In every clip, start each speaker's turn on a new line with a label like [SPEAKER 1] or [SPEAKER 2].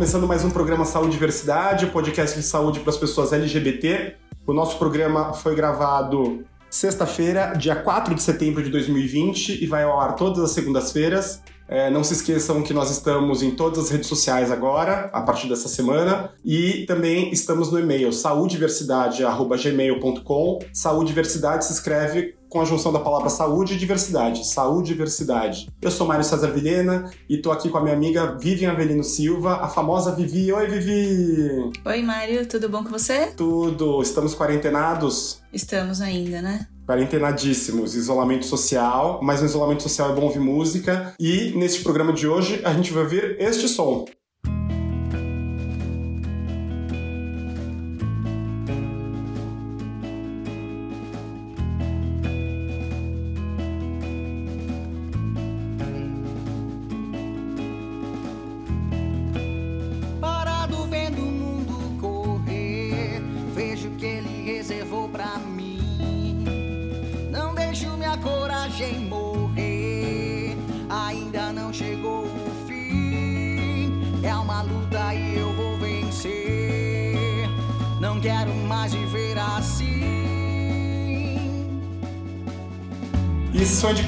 [SPEAKER 1] começando mais um programa Saúde e Diversidade, podcast de saúde para as pessoas LGBT. O nosso programa foi gravado sexta-feira, dia 4 de setembro de 2020 e vai ao ar todas as segundas-feiras. É, não se esqueçam que nós estamos em todas as redes sociais agora, a partir dessa semana, e também estamos no e-mail saudiversidade.gmail.com. Saudiversidade se escreve com a junção da palavra saúde e diversidade. Saúde e diversidade. Eu sou Mário César Vilhena e tô aqui com a minha amiga Vivian Avelino Silva, a famosa Vivi. Oi, Vivi!
[SPEAKER 2] Oi, Mário, tudo bom com você?
[SPEAKER 1] Tudo. Estamos quarentenados?
[SPEAKER 2] Estamos ainda, né?
[SPEAKER 1] Quarentenadíssimos, isolamento social, mas no isolamento social é bom ouvir música. E neste programa de hoje a gente vai ouvir este som.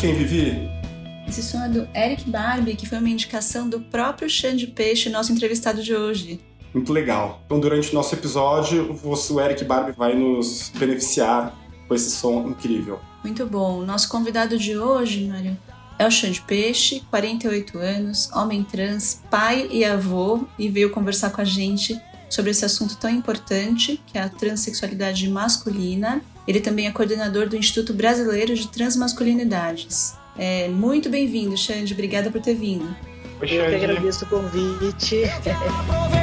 [SPEAKER 1] Quem, Vivi?
[SPEAKER 2] Esse som é do Eric Barbie, que foi uma indicação do próprio Xande Peixe, nosso entrevistado de hoje.
[SPEAKER 1] Muito legal. Então, durante o nosso episódio, o Eric Barbie vai nos beneficiar com esse som incrível.
[SPEAKER 2] Muito bom. Nosso convidado de hoje, Mário, é o Xande Peixe, 48 anos, homem trans, pai e avô, e veio conversar com a gente sobre esse assunto tão importante, que é a transexualidade masculina. Ele também é coordenador do Instituto Brasileiro de Transmasculinidades. É, muito bem-vindo, Xande. Obrigada por ter vindo.
[SPEAKER 3] Oi, Eu que agradeço o convite.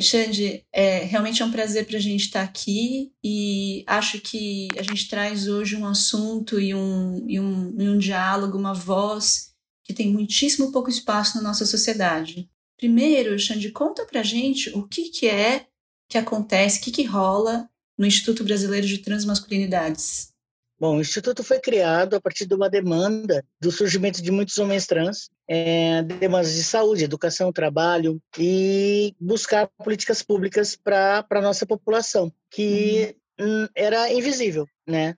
[SPEAKER 2] Xande, é, realmente é um prazer para a gente estar tá aqui e acho que a gente traz hoje um assunto e um, e um, e um diálogo, uma voz que tem muitíssimo pouco espaço na nossa sociedade. Primeiro, Xande, conta para a gente o que, que é que acontece, o que, que rola no Instituto Brasileiro de Transmasculinidades.
[SPEAKER 3] Bom, o Instituto foi criado a partir de uma demanda do surgimento de muitos homens trans, é, demandas de saúde, educação, trabalho e buscar políticas públicas para a nossa população, que uhum. era invisível, né?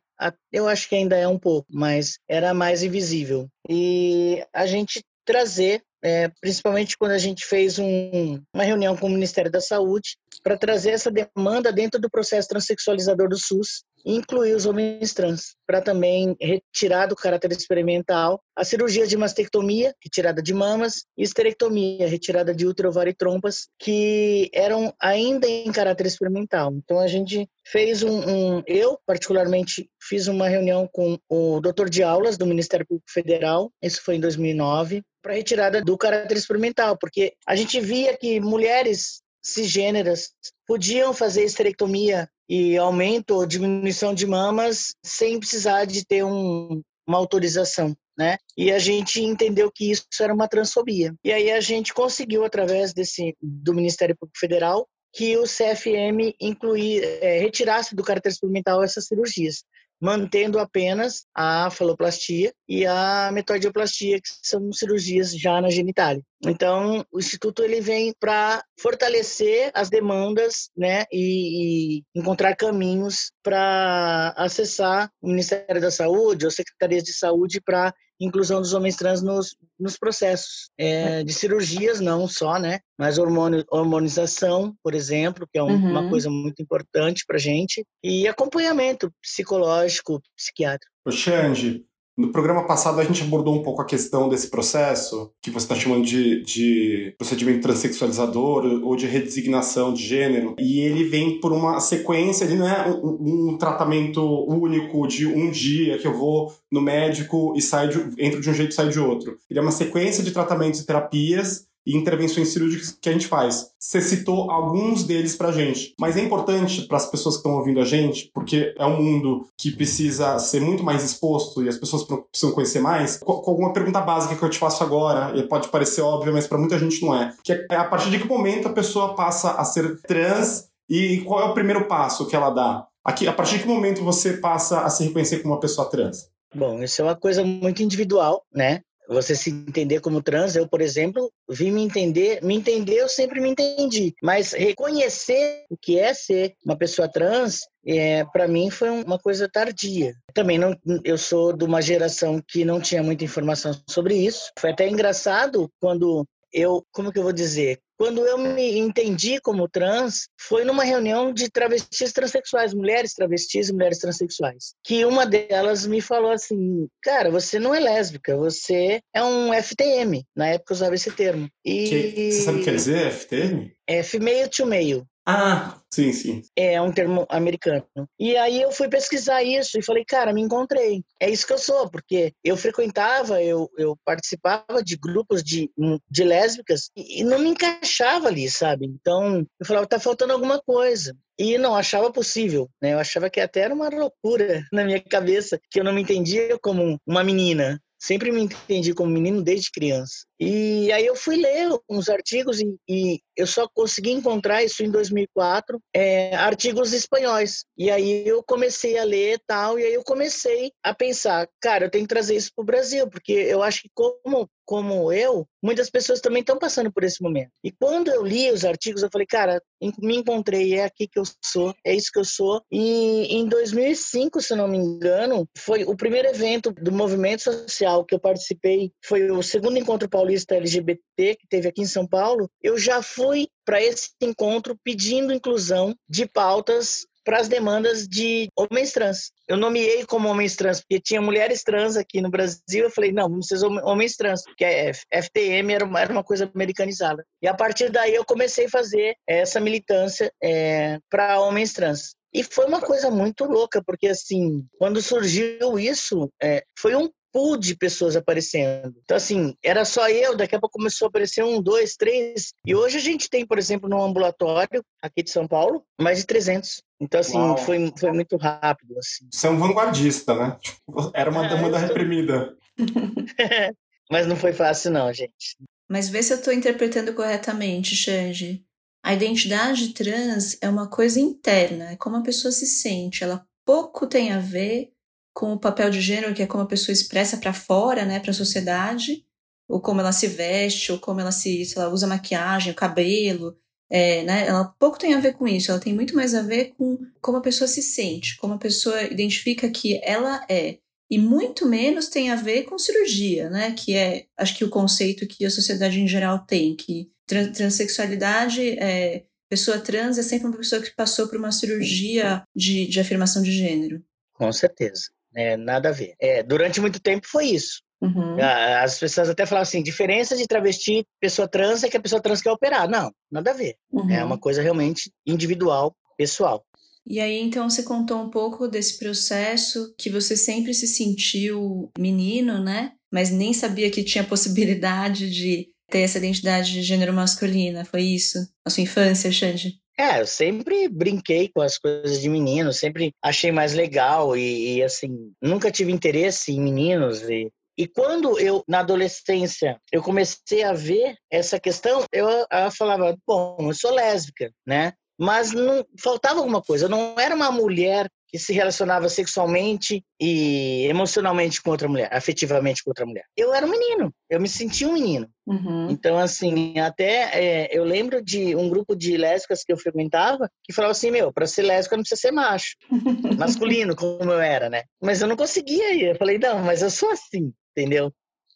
[SPEAKER 3] Eu acho que ainda é um pouco, mas era mais invisível. E a gente trazer é, principalmente quando a gente fez um, uma reunião com o Ministério da Saúde para trazer essa demanda dentro do processo transexualizador do SUS incluir os homens trans, para também retirar do caráter experimental a cirurgia de mastectomia, retirada de mamas, e esterectomia, retirada de útero, ovário e trompas, que eram ainda em caráter experimental. Então a gente fez um, um eu particularmente fiz uma reunião com o doutor de aulas do Ministério Público Federal, isso foi em 2009, para retirada do caráter experimental, porque a gente via que mulheres cisgêneras podiam fazer esterectomia e aumento ou diminuição de mamas sem precisar de ter um, uma autorização. Né? E a gente entendeu que isso era uma transfobia. E aí a gente conseguiu, através desse do Ministério Público Federal, que o CFM incluir, é, retirasse do caráter experimental essas cirurgias mantendo apenas a faloplastia e a metoidioplastia, que são cirurgias já na genitália. Então, o instituto ele vem para fortalecer as demandas, né, e, e encontrar caminhos para acessar o Ministério da Saúde ou secretarias de saúde para inclusão dos homens trans nos, nos processos é, de cirurgias, não só, né? Mas hormônio, hormonização, por exemplo, que é um, uhum. uma coisa muito importante para gente, e acompanhamento psicológico, psiquiátrico.
[SPEAKER 1] O Xande, no programa passado a gente abordou um pouco a questão desse processo, que você está chamando de, de procedimento transexualizador ou de redesignação de gênero, e ele vem por uma sequência, ele não é um, um tratamento único de um dia que eu vou no médico e saio de, entro de um jeito e saio de outro. Ele é uma sequência de tratamentos e terapias e intervenções cirúrgicas que a gente faz. Você citou alguns deles pra gente, mas é importante para as pessoas que estão ouvindo a gente, porque é um mundo que precisa ser muito mais exposto e as pessoas precisam conhecer mais, com alguma pergunta básica que eu te faço agora, e pode parecer óbvia, mas para muita gente não é, que é a partir de que momento a pessoa passa a ser trans E qual é o primeiro passo que ela dá? Aqui, a partir de que momento você passa a se reconhecer como uma pessoa trans?
[SPEAKER 3] Bom, isso é uma coisa muito individual, né? Você se entender como trans, eu, por exemplo, vim me entender, me entender, eu sempre me entendi, mas reconhecer o que é ser uma pessoa trans, é, para mim foi uma coisa tardia. Também não, eu sou de uma geração que não tinha muita informação sobre isso. Foi até engraçado quando eu, como que eu vou dizer? Quando eu me entendi como trans, foi numa reunião de travestis transexuais, mulheres travestis e mulheres transexuais. Que uma delas me falou assim: Cara, você não é lésbica, você é um FTM. Na época eu usava esse termo.
[SPEAKER 1] E... Que, você sabe o que quer dizer FTM?
[SPEAKER 3] É female to male.
[SPEAKER 1] Ah, sim, sim.
[SPEAKER 3] É um termo americano. E aí eu fui pesquisar isso e falei, cara, me encontrei. É isso que eu sou, porque eu frequentava, eu, eu participava de grupos de, de lésbicas e, não me encaixava ali, sabe? Então eu falava, tá faltando alguma coisa e não achava possível, né? Eu achava que até era uma loucura na minha cabeça, que eu não me entendia como uma menina. Sempre me entendi como menino desde criança. E aí eu fui ler uns artigos e, e eu só consegui encontrar isso em 2004, é, artigos espanhóis. E aí eu comecei a ler tal, e aí eu comecei a pensar, cara, eu tenho que trazer isso para o Brasil, porque eu acho que como como eu, muitas pessoas também estão passando por esse momento. E quando eu li os artigos, eu falei, cara, me encontrei, é aqui que eu sou, é isso que eu sou. E em 2005, se não me engano, foi o primeiro evento do movimento social que eu participei, foi o segundo encontro paulista paulista LGBT que teve aqui em São Paulo, eu já fui para esse encontro pedindo inclusão de pautas para as demandas de homens trans. Eu nomeei como homens trans, porque tinha mulheres trans aqui no Brasil. Eu falei, não, vamos ser homens trans, porque a FTM era uma, era uma coisa americanizada. E a partir daí eu comecei a fazer essa militância é, para homens trans. E foi uma coisa muito louca, porque assim, quando surgiu isso, é, foi um pool de pessoas aparecendo. Então, assim, era só eu, daqui a pouco começou a aparecer um, dois, três. E hoje a gente tem, por exemplo, no ambulatório aqui de São Paulo, mais de 300. Então, assim, foi, foi muito rápido. Assim.
[SPEAKER 1] Você é um vanguardista, né? Era uma é, demanda reprimida.
[SPEAKER 3] Mas não foi fácil, não, gente.
[SPEAKER 2] Mas vê se eu estou interpretando corretamente, Xande. A identidade trans é uma coisa interna, é como a pessoa se sente. Ela pouco tem a ver com o papel de gênero, que é como a pessoa expressa para fora, né, para a sociedade, ou como ela se veste, ou como ela se, se ela usa maquiagem, o cabelo, é, né, ela pouco tem a ver com isso, ela tem muito mais a ver com como a pessoa se sente, como a pessoa identifica que ela é. E muito menos tem a ver com cirurgia, né? Que é, acho que o conceito que a sociedade em geral tem, que trans transexualidade é, pessoa trans é sempre uma pessoa que passou por uma cirurgia de, de afirmação de gênero.
[SPEAKER 3] Com certeza. É, nada a ver. É, durante muito tempo foi isso. Uhum. As pessoas até falavam assim: diferença de travesti pessoa trans é que a pessoa trans quer operar. Não, nada a ver. Uhum. É uma coisa realmente individual, pessoal.
[SPEAKER 2] E aí, então, você contou um pouco desse processo que você sempre se sentiu menino, né? Mas nem sabia que tinha possibilidade de ter essa identidade de gênero masculina. Foi isso? A sua infância, Xande?
[SPEAKER 3] É, eu sempre brinquei com as coisas de menino, sempre achei mais legal e, e assim, nunca tive interesse em meninos e e quando eu, na adolescência, eu comecei a ver essa questão, eu, eu falava, bom, eu sou lésbica, né? Mas não faltava alguma coisa. Eu não era uma mulher que se relacionava sexualmente e emocionalmente com outra mulher, afetivamente com outra mulher. Eu era um menino, eu me sentia um menino. Uhum. Então, assim, até é, eu lembro de um grupo de lésbicas que eu frequentava que falava assim: meu, para ser lésbica não precisa ser macho, masculino, como eu era, né? Mas eu não conseguia ir. Eu falei: não, mas eu sou assim, entendeu?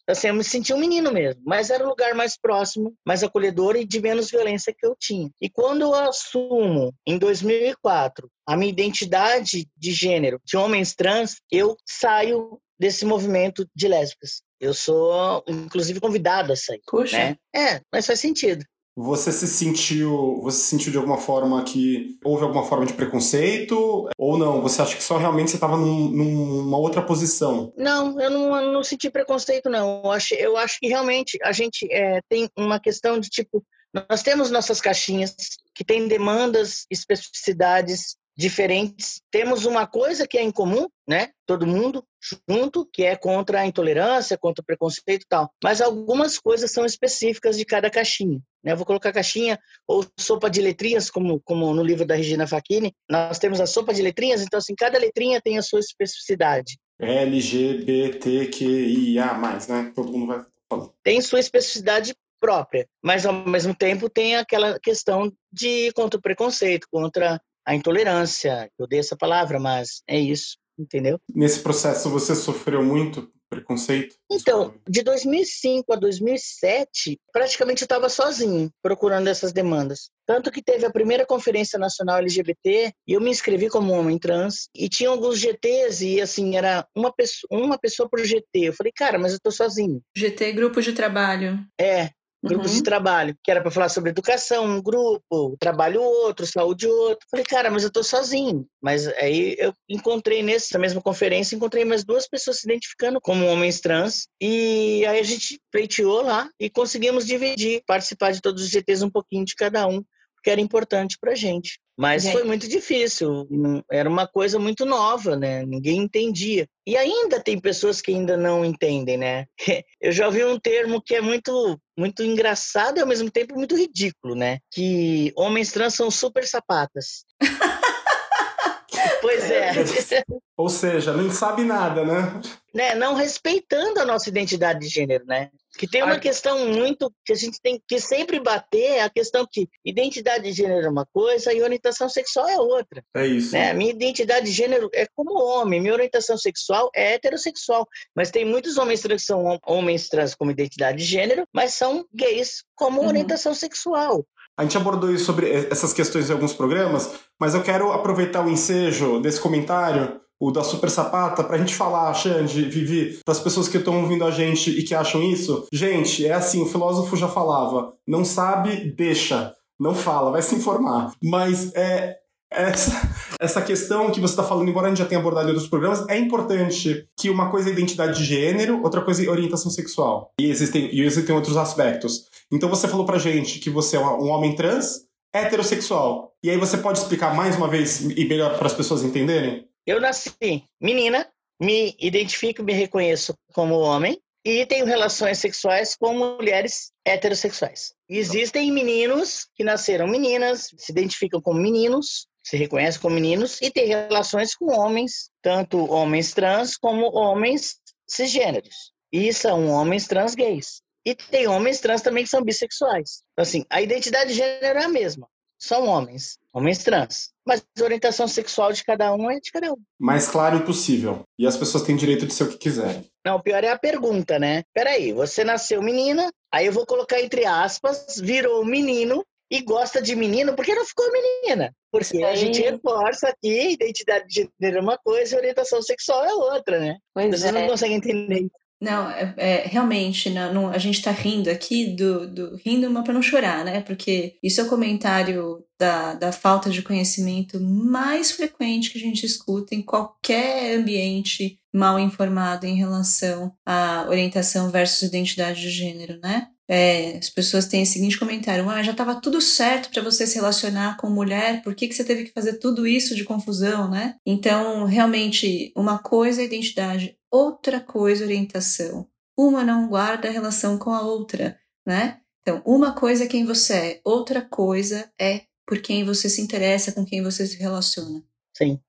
[SPEAKER 3] Assim, eu me senti um menino mesmo, mas era o lugar mais próximo, mais acolhedor e de menos violência que eu tinha. E quando eu assumo, em 2004, a minha identidade de gênero de homens trans, eu saio desse movimento de lésbicas. Eu sou, inclusive, convidado a sair. Puxa. Né? É, mas faz sentido.
[SPEAKER 1] Você se sentiu, você se sentiu de alguma forma que houve alguma forma de preconceito ou não? Você acha que só realmente você estava num, numa outra posição?
[SPEAKER 3] Não, eu não, não senti preconceito não. Eu acho, eu acho que realmente a gente é, tem uma questão de tipo, nós temos nossas caixinhas que têm demandas, especificidades diferentes, temos uma coisa que é em comum, né? Todo mundo junto, que é contra a intolerância, contra o preconceito e tal. Mas algumas coisas são específicas de cada caixinha. Né? Eu vou colocar caixinha ou sopa de letrinhas, como, como no livro da Regina Facchini. Nós temos a sopa de letrinhas, então assim, cada letrinha tem a sua especificidade.
[SPEAKER 1] LGBTQIA+, né? Todo mundo vai falar.
[SPEAKER 3] Tem sua especificidade própria, mas ao mesmo tempo tem aquela questão de contra o preconceito, contra a intolerância. Eu odeio essa palavra, mas é isso, entendeu?
[SPEAKER 1] Nesse processo você sofreu muito preconceito?
[SPEAKER 3] Então, de 2005 a 2007, praticamente eu estava sozinho procurando essas demandas. Tanto que teve a primeira Conferência Nacional LGBT e eu me inscrevi como homem trans e tinha alguns GTs e assim, era uma pessoa, uma pessoa por GT. Eu falei, cara, mas eu tô sozinho.
[SPEAKER 2] GT, grupo de trabalho.
[SPEAKER 3] É, grupos uhum. de trabalho, que era para falar sobre educação, um grupo, trabalho outro, saúde outro. Falei, cara, mas eu tô sozinho. Mas aí eu encontrei nessa mesma conferência, encontrei mais duas pessoas se identificando como homens trans e aí a gente pleiteou lá e conseguimos dividir, participar de todos os GTs um pouquinho de cada um que era importante para gente. Mas foi muito difícil, era uma coisa muito nova, né? Ninguém entendia. E ainda tem pessoas que ainda não entendem, né? Eu já ouvi um termo que é muito, muito engraçado e ao mesmo tempo muito ridículo, né? Que homens trans são super sapatas. pois é.
[SPEAKER 1] Ou seja, não sabe nada, né?
[SPEAKER 3] né? Não respeitando a nossa identidade de gênero, né? Que tem uma questão muito que a gente tem que sempre bater, a questão que identidade de gênero é uma coisa e orientação sexual é outra.
[SPEAKER 1] É isso.
[SPEAKER 3] Né? Minha identidade de gênero é como homem, minha orientação sexual é heterossexual. Mas tem muitos homens trans que são homens trans como identidade de gênero, mas são gays como uhum. orientação sexual.
[SPEAKER 1] A gente abordou isso sobre essas questões em alguns programas, mas eu quero aproveitar o ensejo desse comentário o da Super Sapata, pra gente falar, Xande, Vivi, para as pessoas que estão ouvindo a gente e que acham isso. Gente, é assim, o filósofo já falava, não sabe, deixa. Não fala, vai se informar. Mas é, essa, essa questão que você está falando, embora a gente já tenha abordado em outros programas, é importante que uma coisa é identidade de gênero, outra coisa é orientação sexual. E existem, e existem outros aspectos. Então você falou pra gente que você é um homem trans, heterossexual. E aí você pode explicar mais uma vez e melhor para as pessoas entenderem?
[SPEAKER 3] Eu nasci menina, me identifico, me reconheço como homem e tenho relações sexuais com mulheres heterossexuais. Existem meninos que nasceram meninas, se identificam como meninos, se reconhecem como meninos e têm relações com homens, tanto homens trans como homens cisgêneros. E são homens trans gays. E tem homens trans também que são bissexuais. Então, assim, a identidade de gênero é a mesma são homens, homens trans. Mas a orientação sexual de cada um é de cada um.
[SPEAKER 1] Mais claro impossível. E as pessoas têm direito de ser o que quiserem.
[SPEAKER 3] Não, o pior é a pergunta, né? Peraí, você nasceu menina, aí eu vou colocar entre aspas, virou menino e gosta de menino, por que não ficou menina? Porque a gente reforça aqui, identidade de gênero é uma coisa e orientação sexual é outra, né? Pois Vocês é. não conseguem entender.
[SPEAKER 2] Não, é, é realmente, não, não, a gente está rindo aqui do, do rindo, mas para não chorar, né? Porque isso é o comentário da, da falta de conhecimento mais frequente que a gente escuta em qualquer ambiente mal informado em relação à orientação versus identidade de gênero, né? É, as pessoas têm o seguinte comentário: ah, já estava tudo certo para você se relacionar com mulher, por que, que você teve que fazer tudo isso de confusão, né? Então, realmente, uma coisa é identidade, outra coisa orientação. Uma não guarda relação com a outra, né? Então, uma coisa é quem você é, outra coisa é por quem você se interessa, com quem você se relaciona.
[SPEAKER 3] Sim.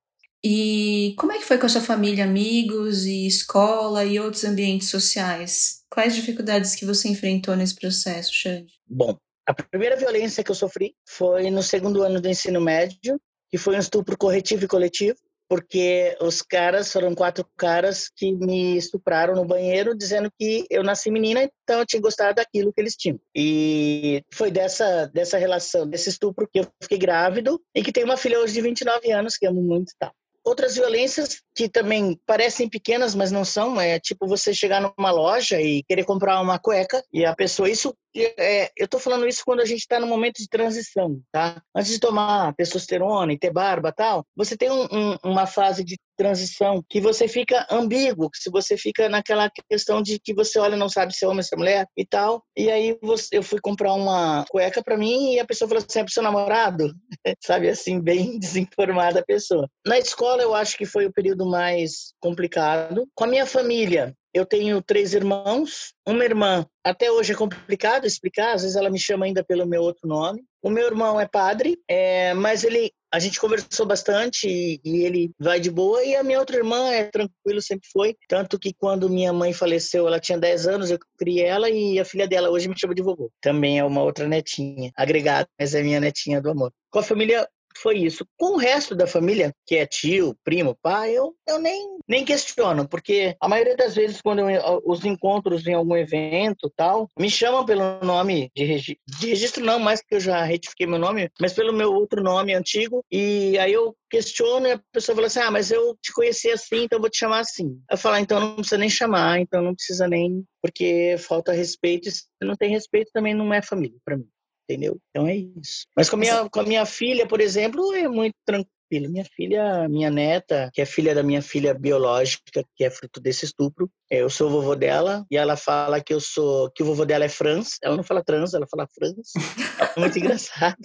[SPEAKER 2] E como é que foi com a sua família, amigos e escola e outros ambientes sociais? Quais dificuldades que você enfrentou nesse processo, Xande?
[SPEAKER 3] Bom, a primeira violência que eu sofri foi no segundo ano do ensino médio, que foi um estupro corretivo e coletivo porque os caras foram quatro caras que me estupraram no banheiro dizendo que eu nasci menina, então eu tinha gostado daquilo que eles tinham. E foi dessa dessa relação, desse estupro que eu fiquei grávido e que tenho uma filha hoje de 29 anos que amo muito e tal. Outras violências que também parecem pequenas, mas não são, é tipo você chegar numa loja e querer comprar uma cueca e a pessoa, isso é, eu tô falando isso quando a gente está no momento de transição, tá? Antes de tomar testosterona e ter barba tal, você tem um, um, uma fase de transição que você fica ambíguo, que se você fica naquela questão de que você olha não sabe se é homem ou se é mulher e tal. E aí você, eu fui comprar uma cueca para mim e a pessoa falou assim: é pro seu namorado? sabe assim, bem desinformada a pessoa. Na escola eu acho que foi o período mais complicado. Com a minha família, eu tenho três irmãos, uma irmã. Até hoje é complicado explicar, às vezes ela me chama ainda pelo meu outro nome. O meu irmão é padre, é, mas ele a gente conversou bastante e, e, ele vai de boa. E a minha outra irmã é tranquilo, sempre foi. Tanto que quando minha mãe faleceu, ela tinha 10 anos, eu criei ela e a filha dela hoje me chama de vovô. Também é uma outra netinha, agregada, mas é minha netinha do amor. Com a família foi isso. Com o resto da família, que é tio, primo, pai, eu, eu nem, nem questiono, porque a maioria das vezes, quando eu, os encontros em algum evento tal, me chamam pelo nome de, regi de registro, não mais que eu já retifiquei meu nome, mas pelo meu outro nome antigo, e aí eu questiono e a pessoa fala assim: Ah, mas eu te conheci assim, então eu vou te chamar assim. Eu falo: ah, Então não precisa nem chamar, então não precisa nem, porque falta respeito. Se não tem respeito, também não é família para mim entendeu? Então é isso. Mas com a minha, com a minha filha, por exemplo, é muito tranquilo. Minha filha, minha neta, que é filha da minha filha biológica, que é fruto desse estupro, é, eu sou o vovô dela e ela fala que eu sou, que o vovô dela é Franz. Ela não fala trans, ela fala Franz. É muito engraçado.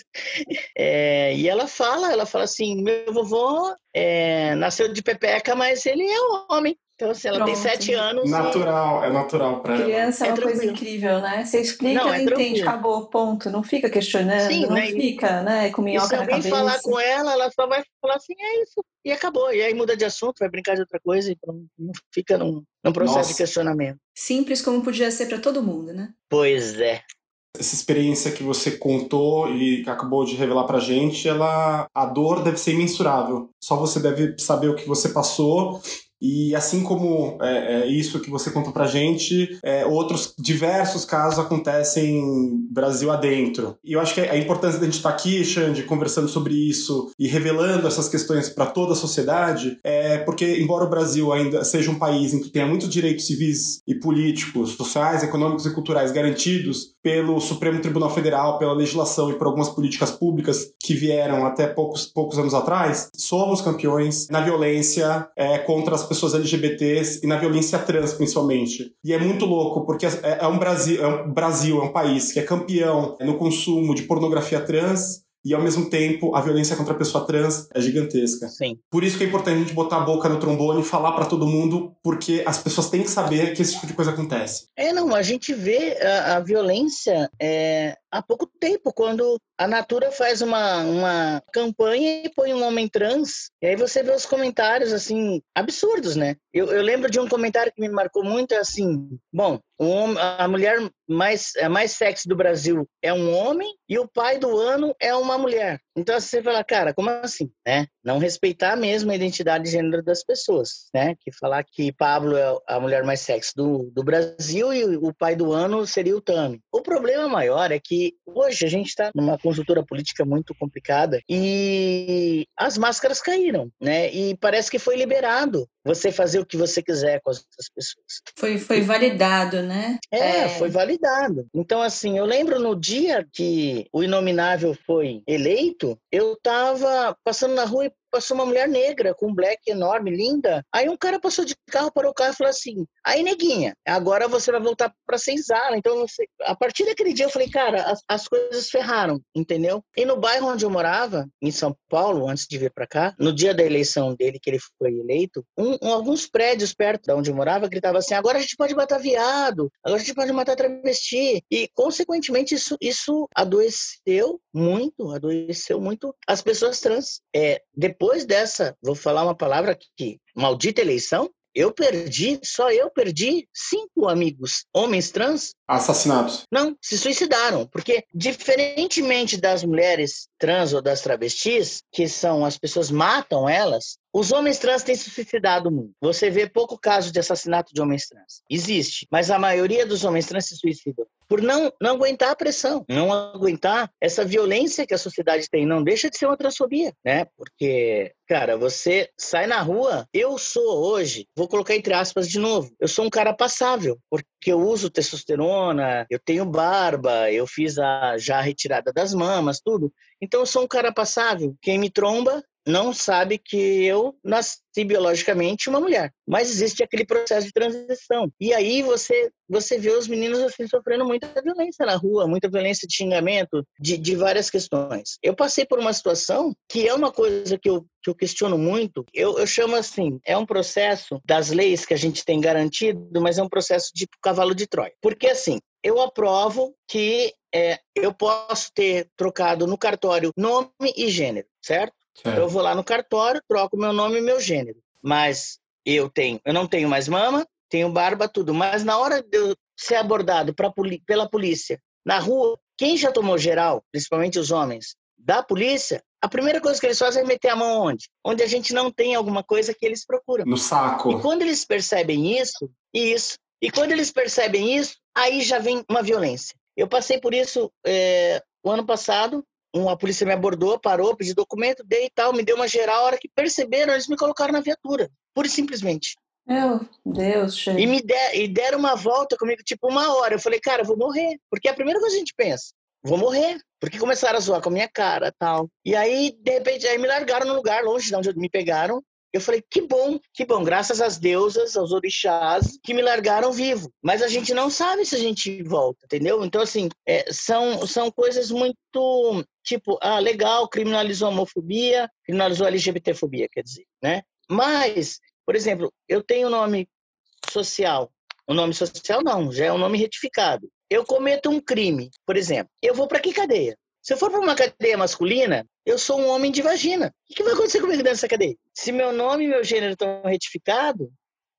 [SPEAKER 3] É, e ela fala, ela fala assim, meu vovô é, nasceu de pepeca, mas ele é um homem. Então, assim, ela Pronto. tem sete anos.
[SPEAKER 1] Natural, e... é natural para
[SPEAKER 2] ela. Criança é, é uma coisa incrível, né? Você explica, não, ela é entende, acabou, ponto. Não fica questionando, Sim, não né? fica, né? Com minhoca cabeça.
[SPEAKER 3] Se alguém falar com ela, ela só vai falar assim, é isso. E acabou. E aí muda de assunto, vai brincar de outra coisa e não, não fica num, num processo Nossa. de questionamento.
[SPEAKER 2] Simples como podia ser para todo mundo, né?
[SPEAKER 3] Pois é
[SPEAKER 1] essa experiência que você contou e que acabou de revelar pra gente, ela a dor deve ser imensurável. Só você deve saber o que você passou e assim como é, é, isso que você contou pra gente, é, outros diversos casos acontecem Brasil adentro. E eu acho que a importância da gente estar tá aqui, Xande, conversando sobre isso e revelando essas questões para toda a sociedade, é porque, embora o Brasil ainda seja um país em que tenha muitos direitos civis e políticos, sociais, econômicos e culturais garantidos pelo Supremo Tribunal Federal, pela legislação e por algumas políticas públicas que vieram até poucos, poucos anos atrás, somos campeões na violência é, contra as pessoas LGBTs e na violência trans, principalmente. E é muito louco, porque é, é um Brasil, é um Brasil, é um país que é campeão no consumo de pornografia trans, e ao mesmo tempo a violência contra a pessoa trans é gigantesca.
[SPEAKER 3] Sim.
[SPEAKER 1] Por isso que é importante a gente botar a boca no trombone e falar para todo mundo, porque as pessoas têm que saber que esse tipo de coisa acontece.
[SPEAKER 3] É, não, a gente vê a, a violência é, há pouco tempo, quando a Natura faz uma, uma campanha e põe um homem trans, e aí você vê os comentários, assim, absurdos, né? Eu, eu lembro de um comentário que me marcou muito, é assim, bom, um, a mulher mais, mais sexy do Brasil é um homem e o pai do ano é uma mulher. Então você fala, cara, como assim? Né? Não respeitar mesmo a identidade de gênero das pessoas, né? Que falar que Pablo é a mulher mais sexy do, do Brasil e o pai do ano seria o Tami. O problema maior é que hoje a gente está numa conjuntura política muito complicada e as máscaras caíram, né? E parece que foi liberado você fazer o que você quiser com as outras pessoas.
[SPEAKER 2] Foi, foi validado, né?
[SPEAKER 3] É, é, foi validado. Então, assim, eu lembro no dia que o Inominável foi eleito, muito eu estava passando na rua e passou uma mulher negra com um black enorme, linda. Aí um cara passou de carro, parou o carro e falou assim: aí, neguinha, agora você vai voltar pra senzala. Então, a partir daquele dia, eu falei, cara, as, as, coisas ferraram, entendeu? E no bairro onde eu morava, em São Paulo, antes de vir pra cá, no dia da eleição dele, que ele foi eleito, um, um, alguns prédios perto de onde eu morava gritavam assim: agora a gente pode matar viado, agora a gente pode matar travesti. E, consequentemente, isso, isso adoeceu muito, adoeceu muito as pessoas trans. É, depois dessa, vou falar uma palavra aqui, maldita eleição, eu perdi, só eu perdi cinco amigos homens trans.
[SPEAKER 1] Assassinados?
[SPEAKER 3] Não, se suicidaram. Porque, diferentemente das mulheres trans ou das travestis, que são as pessoas matam elas, os homens trans têm se suicidado muito. Você vê pouco caso de assassinato de homens trans. Existe, mas a maioria dos homens trans se suicidam por não, não aguentar a pressão, não aguentar essa violência que a sociedade tem. Não deixa de ser uma transfobia, né? Porque, cara, você sai na rua. Eu sou hoje, vou colocar entre aspas de novo, eu sou um cara passável, porque que eu uso testosterona, eu tenho barba, eu fiz a já retirada das mamas, tudo. Então eu sou um cara passável. Quem me tromba não sabe que eu nasci biologicamente uma mulher, mas existe aquele processo de transição. E aí você você vê os meninos assim sofrendo muita violência na rua, muita violência de xingamento, de, de várias questões. Eu passei por uma situação que é uma coisa que eu, que eu questiono muito. Eu, eu chamo assim, é um processo das leis que a gente tem garantido, mas é um processo de cavalo de Troia. Porque assim, eu aprovo que é, eu posso ter trocado no cartório nome e gênero, certo? Certo. Eu vou lá no cartório, troco meu nome e meu gênero. Mas eu tenho, eu não tenho mais mama, tenho barba, tudo. Mas na hora de eu ser abordado pra, pela polícia na rua, quem já tomou geral, principalmente os homens, da polícia, a primeira coisa que eles fazem é meter a mão onde? Onde a gente não tem alguma coisa que eles procuram.
[SPEAKER 1] No saco.
[SPEAKER 3] E quando eles percebem isso, isso. E quando eles percebem isso, aí já vem uma violência. Eu passei por isso é, o ano passado, uma polícia me abordou, parou, pediu documento, dei e tal, me deu uma geral. A hora que perceberam, eles me colocaram na viatura, pura e simplesmente.
[SPEAKER 2] Meu Deus, cheio.
[SPEAKER 3] E me der, e deram uma volta comigo, tipo, uma hora. Eu falei, cara, eu vou morrer. Porque é a primeira coisa que a gente pensa, vou morrer. Porque começaram a zoar com a minha cara tal. E aí, de repente, aí me largaram no lugar longe de onde me pegaram. Eu falei, que bom, que bom, graças às deusas, aos orixás, que me largaram vivo. Mas a gente não sabe se a gente volta, entendeu? Então, assim, é, são, são coisas muito tipo, ah, legal, criminalizou a homofobia, criminalizou a LGBTfobia, quer dizer, né? Mas, por exemplo, eu tenho nome social. O nome social não, já é um nome retificado. Eu cometo um crime, por exemplo, eu vou para que cadeia? Se eu for para uma cadeia masculina, eu sou um homem de vagina. O que vai acontecer comigo dentro dessa cadeia? Se meu nome e meu gênero estão retificados,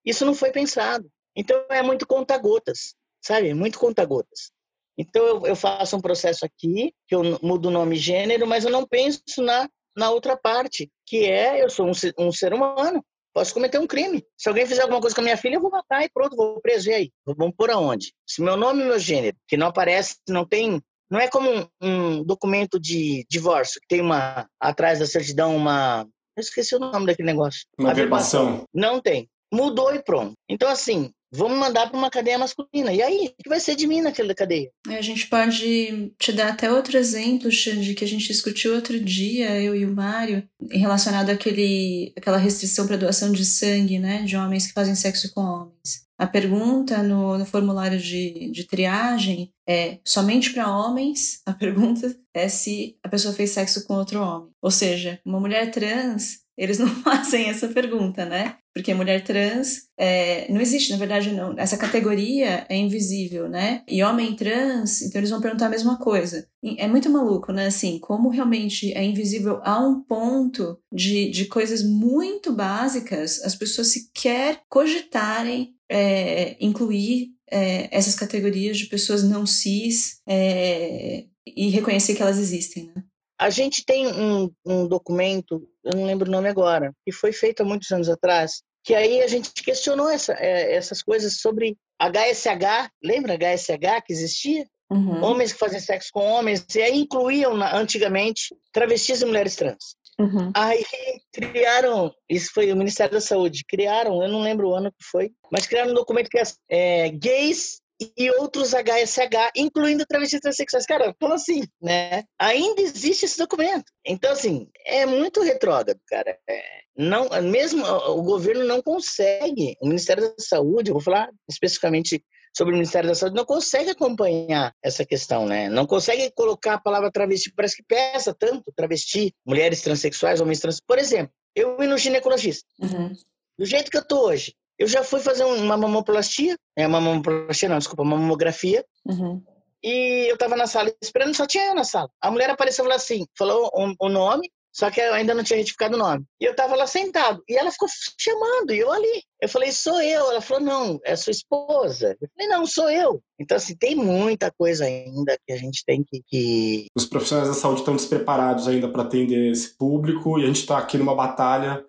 [SPEAKER 3] isso não foi pensado. Então é muito conta-gotas, sabe? Muito conta-gotas. Então eu, eu, faço um processo aqui, que eu mudo o nome e gênero, mas eu não penso na, na outra parte, que é eu sou um, um ser humano. Posso cometer um crime. Se alguém fizer alguma coisa com a minha filha, eu vou matar e pronto, vou preso. E aí? Vamos por aonde? Se meu nome e meu gênero, que não aparece, não tem não é como um, um, documento de divórcio, que tem uma atrás da certidão uma. Eu esqueci o nome daquele negócio.
[SPEAKER 1] Uma verbação.
[SPEAKER 3] Não tem. Mudou e pronto. Então, assim, vamos mandar para uma cadeia masculina. E aí, o que vai ser de mim naquela cadeia?
[SPEAKER 2] A gente pode te dar até outro exemplo, Xande, que a gente discutiu outro dia, eu e o Mário, relacionado àquele, àquela restrição para doação de sangue, né, de homens que fazem sexo com homens. A pergunta no, no formulário de, de triagem é somente para homens. A pergunta é se a pessoa fez sexo com outro homem. Ou seja, uma mulher trans, eles não fazem essa pergunta, né? Porque mulher trans é, não existe, na verdade, não. Essa categoria é invisível, né? E homem trans, então eles vão perguntar a mesma coisa. É muito maluco, né? Assim, como realmente é invisível a um ponto de, de coisas muito básicas, as pessoas sequer cogitarem é, incluir é, essas categorias de pessoas não cis é, e reconhecer que elas existem, né?
[SPEAKER 3] A gente tem um, um documento, eu não lembro o nome agora, que foi feito há muitos anos atrás, que aí a gente questionou essa, é, essas coisas sobre HSH, lembra HSH que existia? Uhum. Homens que fazem sexo com homens, e aí incluíam antigamente travestis e mulheres trans. Uhum. Aí criaram, isso foi o Ministério da Saúde, criaram, eu não lembro o ano que foi, mas criaram um documento que é, é gays e outros HSH, incluindo travestis transexuais. Cara, como assim, né? Ainda existe esse documento. Então, assim, é muito retrógrado, cara. É, não, mesmo o governo não consegue, o Ministério da Saúde, vou falar especificamente sobre o Ministério da Saúde não consegue acompanhar essa questão, né? Não consegue colocar a palavra travesti, parece que pesa tanto travesti, mulheres transexuais, homens trans. Por exemplo, eu ir no ginecologista. Uhum. Do jeito que eu tô hoje, eu já fui fazer uma mamoplastia, é uma mamoplastia não, desculpa, uma mamografia. Uhum. E eu tava na sala esperando, só tinha eu na sala. A mulher apareceu e falou assim, falou o, o nome, só que eu ainda não tinha retificado o nome. E eu tava lá sentado. E ela ficou chamando, e eu ali. Eu falei, sou eu. Ela falou, não, é sua esposa. Eu falei, não, sou eu. Então, assim, tem muita coisa ainda que a gente tem que. que...
[SPEAKER 1] Os profissionais da saúde estão despreparados ainda para atender esse público, e a gente está aqui numa batalha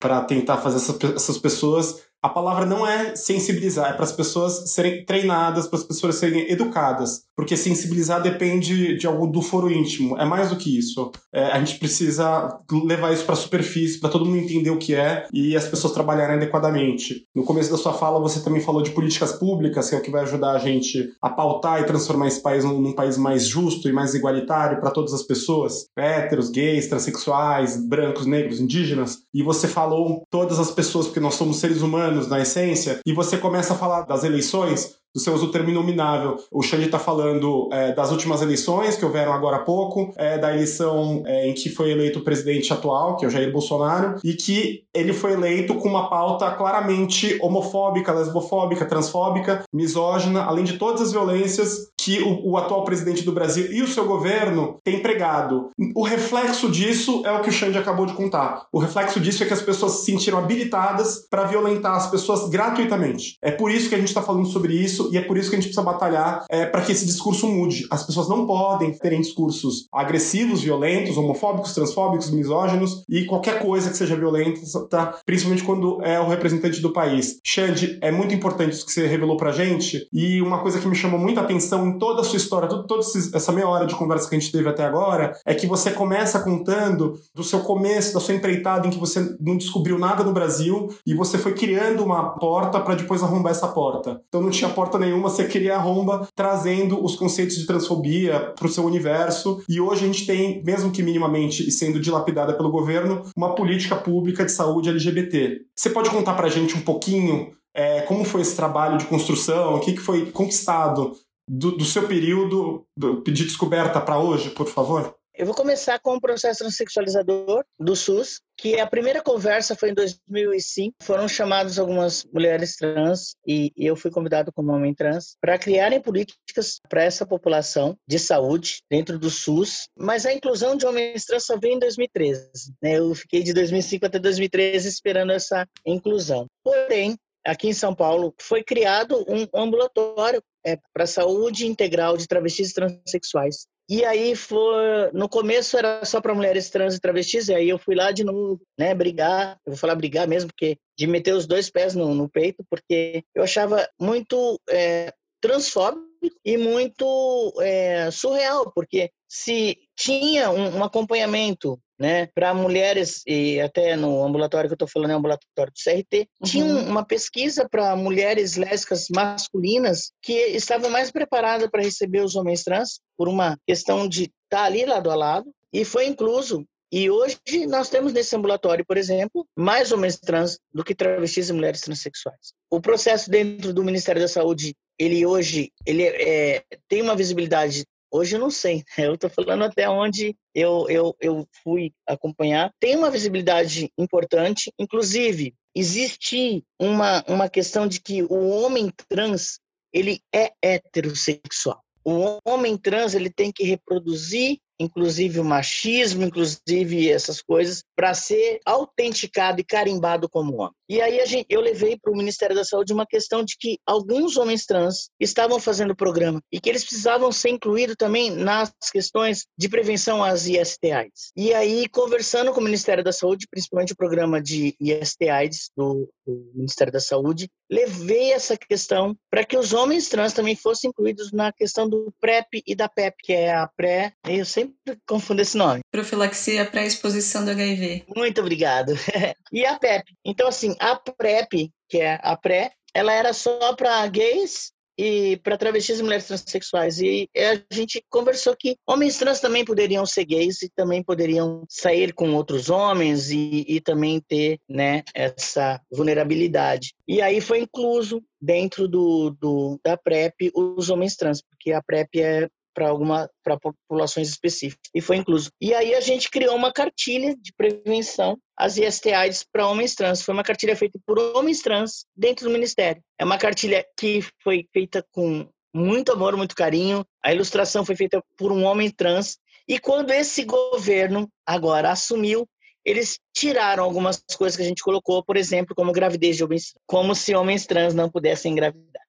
[SPEAKER 1] para tentar fazer essas pessoas a palavra não é sensibilizar, é para as pessoas serem treinadas, para as pessoas serem educadas. Porque sensibilizar depende de algo do foro íntimo, é mais do que isso. É, a gente precisa levar isso para a superfície, para todo mundo entender o que é e as pessoas trabalharem adequadamente. No começo da sua fala, você também falou de políticas públicas, que é o que vai ajudar a gente a pautar e transformar esse país num, num país mais justo e mais igualitário para todas as pessoas, héteros, gays, transexuais, brancos, negros, indígenas. E você falou todas as pessoas, porque nós somos seres humanos na essência, e você começa a falar das eleições, você usa o termo inominável. O Xande está falando é, das últimas eleições que houveram agora há pouco, é, da eleição é, em que foi eleito o presidente atual, que é o Jair Bolsonaro, e que ele foi eleito com uma pauta claramente homofóbica, lesbofóbica, transfóbica, misógina, além de todas as violências que o, o atual presidente do Brasil e o seu governo têm pregado. O reflexo disso é o que o Xande acabou de contar. O reflexo disso é que as pessoas se sentiram habilitadas para violentar as pessoas gratuitamente. É por isso que a gente está falando sobre isso isso e é por isso que a gente precisa batalhar é, para que esse discurso mude. As pessoas não podem terem discursos agressivos, violentos, homofóbicos, transfóbicos, misóginos e qualquer coisa que seja violenta, tá? principalmente quando é o representante do país. Xande, é muito importante isso que você revelou pra gente e uma coisa que me chamou muita atenção em toda a sua história, toda, toda essa meia hora de conversa que a gente teve até agora, é que você começa contando do seu começo, da sua empreitada em que você não descobriu nada no Brasil e você foi criando uma porta para depois arrombar essa porta. Então não tinha porta nenhuma, você queria a romba trazendo os conceitos de transfobia para o seu universo. E hoje a gente tem, mesmo que minimamente e sendo dilapidada pelo governo, uma política pública de saúde LGBT. Você pode contar para a gente um pouquinho é, como foi esse trabalho de construção, o que, que foi conquistado do, do seu período de descoberta para hoje, por favor?
[SPEAKER 3] Eu vou começar com o processo transexualizador do SUS, que a primeira conversa foi em 2005. Foram chamadas algumas mulheres trans e eu fui convidado como homem trans para criarem políticas para essa população de saúde dentro do SUS. Mas a inclusão de homens trans só veio em 2013. Né? Eu fiquei de 2005 até 2013 esperando essa inclusão. Porém, aqui em São Paulo, foi criado um ambulatório é, para saúde integral de travestis e transexuais. E aí foi, no começo era só para mulheres trans e travestis, e aí eu fui lá de novo, né, brigar, eu vou falar brigar mesmo, porque de meter os dois pés no, no peito, porque eu achava muito é, transfóbico e muito é, surreal, porque se tinha um, um acompanhamento né, para mulheres, e até no ambulatório que eu estou falando, é o ambulatório do CRT, uhum. tinha uma pesquisa para mulheres lésbicas masculinas que estavam mais preparadas para receber os homens trans, por uma questão de estar tá ali lado a lado, e foi incluso. E hoje nós temos nesse ambulatório, por exemplo, mais homens trans do que travestis e mulheres transexuais. O processo dentro do Ministério da Saúde, ele hoje ele é, tem uma visibilidade Hoje eu não sei, eu estou falando até onde eu, eu, eu fui acompanhar. Tem uma visibilidade importante, inclusive existe uma, uma questão de que o homem trans ele é heterossexual. O homem trans ele tem que reproduzir inclusive o machismo, inclusive essas coisas, para ser autenticado e carimbado como homem. E aí gente, eu levei para o Ministério da Saúde uma questão de que alguns homens trans estavam fazendo o programa e que eles precisavam ser incluídos também nas questões de prevenção às IST-AIDS. E aí, conversando com o Ministério da Saúde, principalmente o programa de IST-AIDS do, do Ministério da Saúde, levei essa questão para que os homens trans também fossem incluídos na questão do PrEP e da PEP, que é a pré, eu sempre confundo esse nome.
[SPEAKER 2] Profilaxia pré-exposição do HIV.
[SPEAKER 3] Muito obrigado. e a PEP. Então, assim, a PrEP, que é a pré, ela era só para gays e para travestis e mulheres transexuais. E a gente conversou que homens trans também poderiam ser gays e também poderiam sair com outros homens e, e também ter né, essa vulnerabilidade. E aí foi incluso dentro do, do, da PrEP os homens trans, porque a PrEP é para alguma para populações específicas e foi incluso. E aí a gente criou uma cartilha de prevenção às ISTAs para homens trans. Foi uma cartilha feita por homens trans dentro do ministério. É uma cartilha que foi feita com muito amor, muito carinho. A ilustração foi feita por um homem trans e quando esse governo agora assumiu, eles tiraram algumas coisas que a gente colocou, por exemplo, como gravidez de homens, como se homens trans não pudessem engravidar.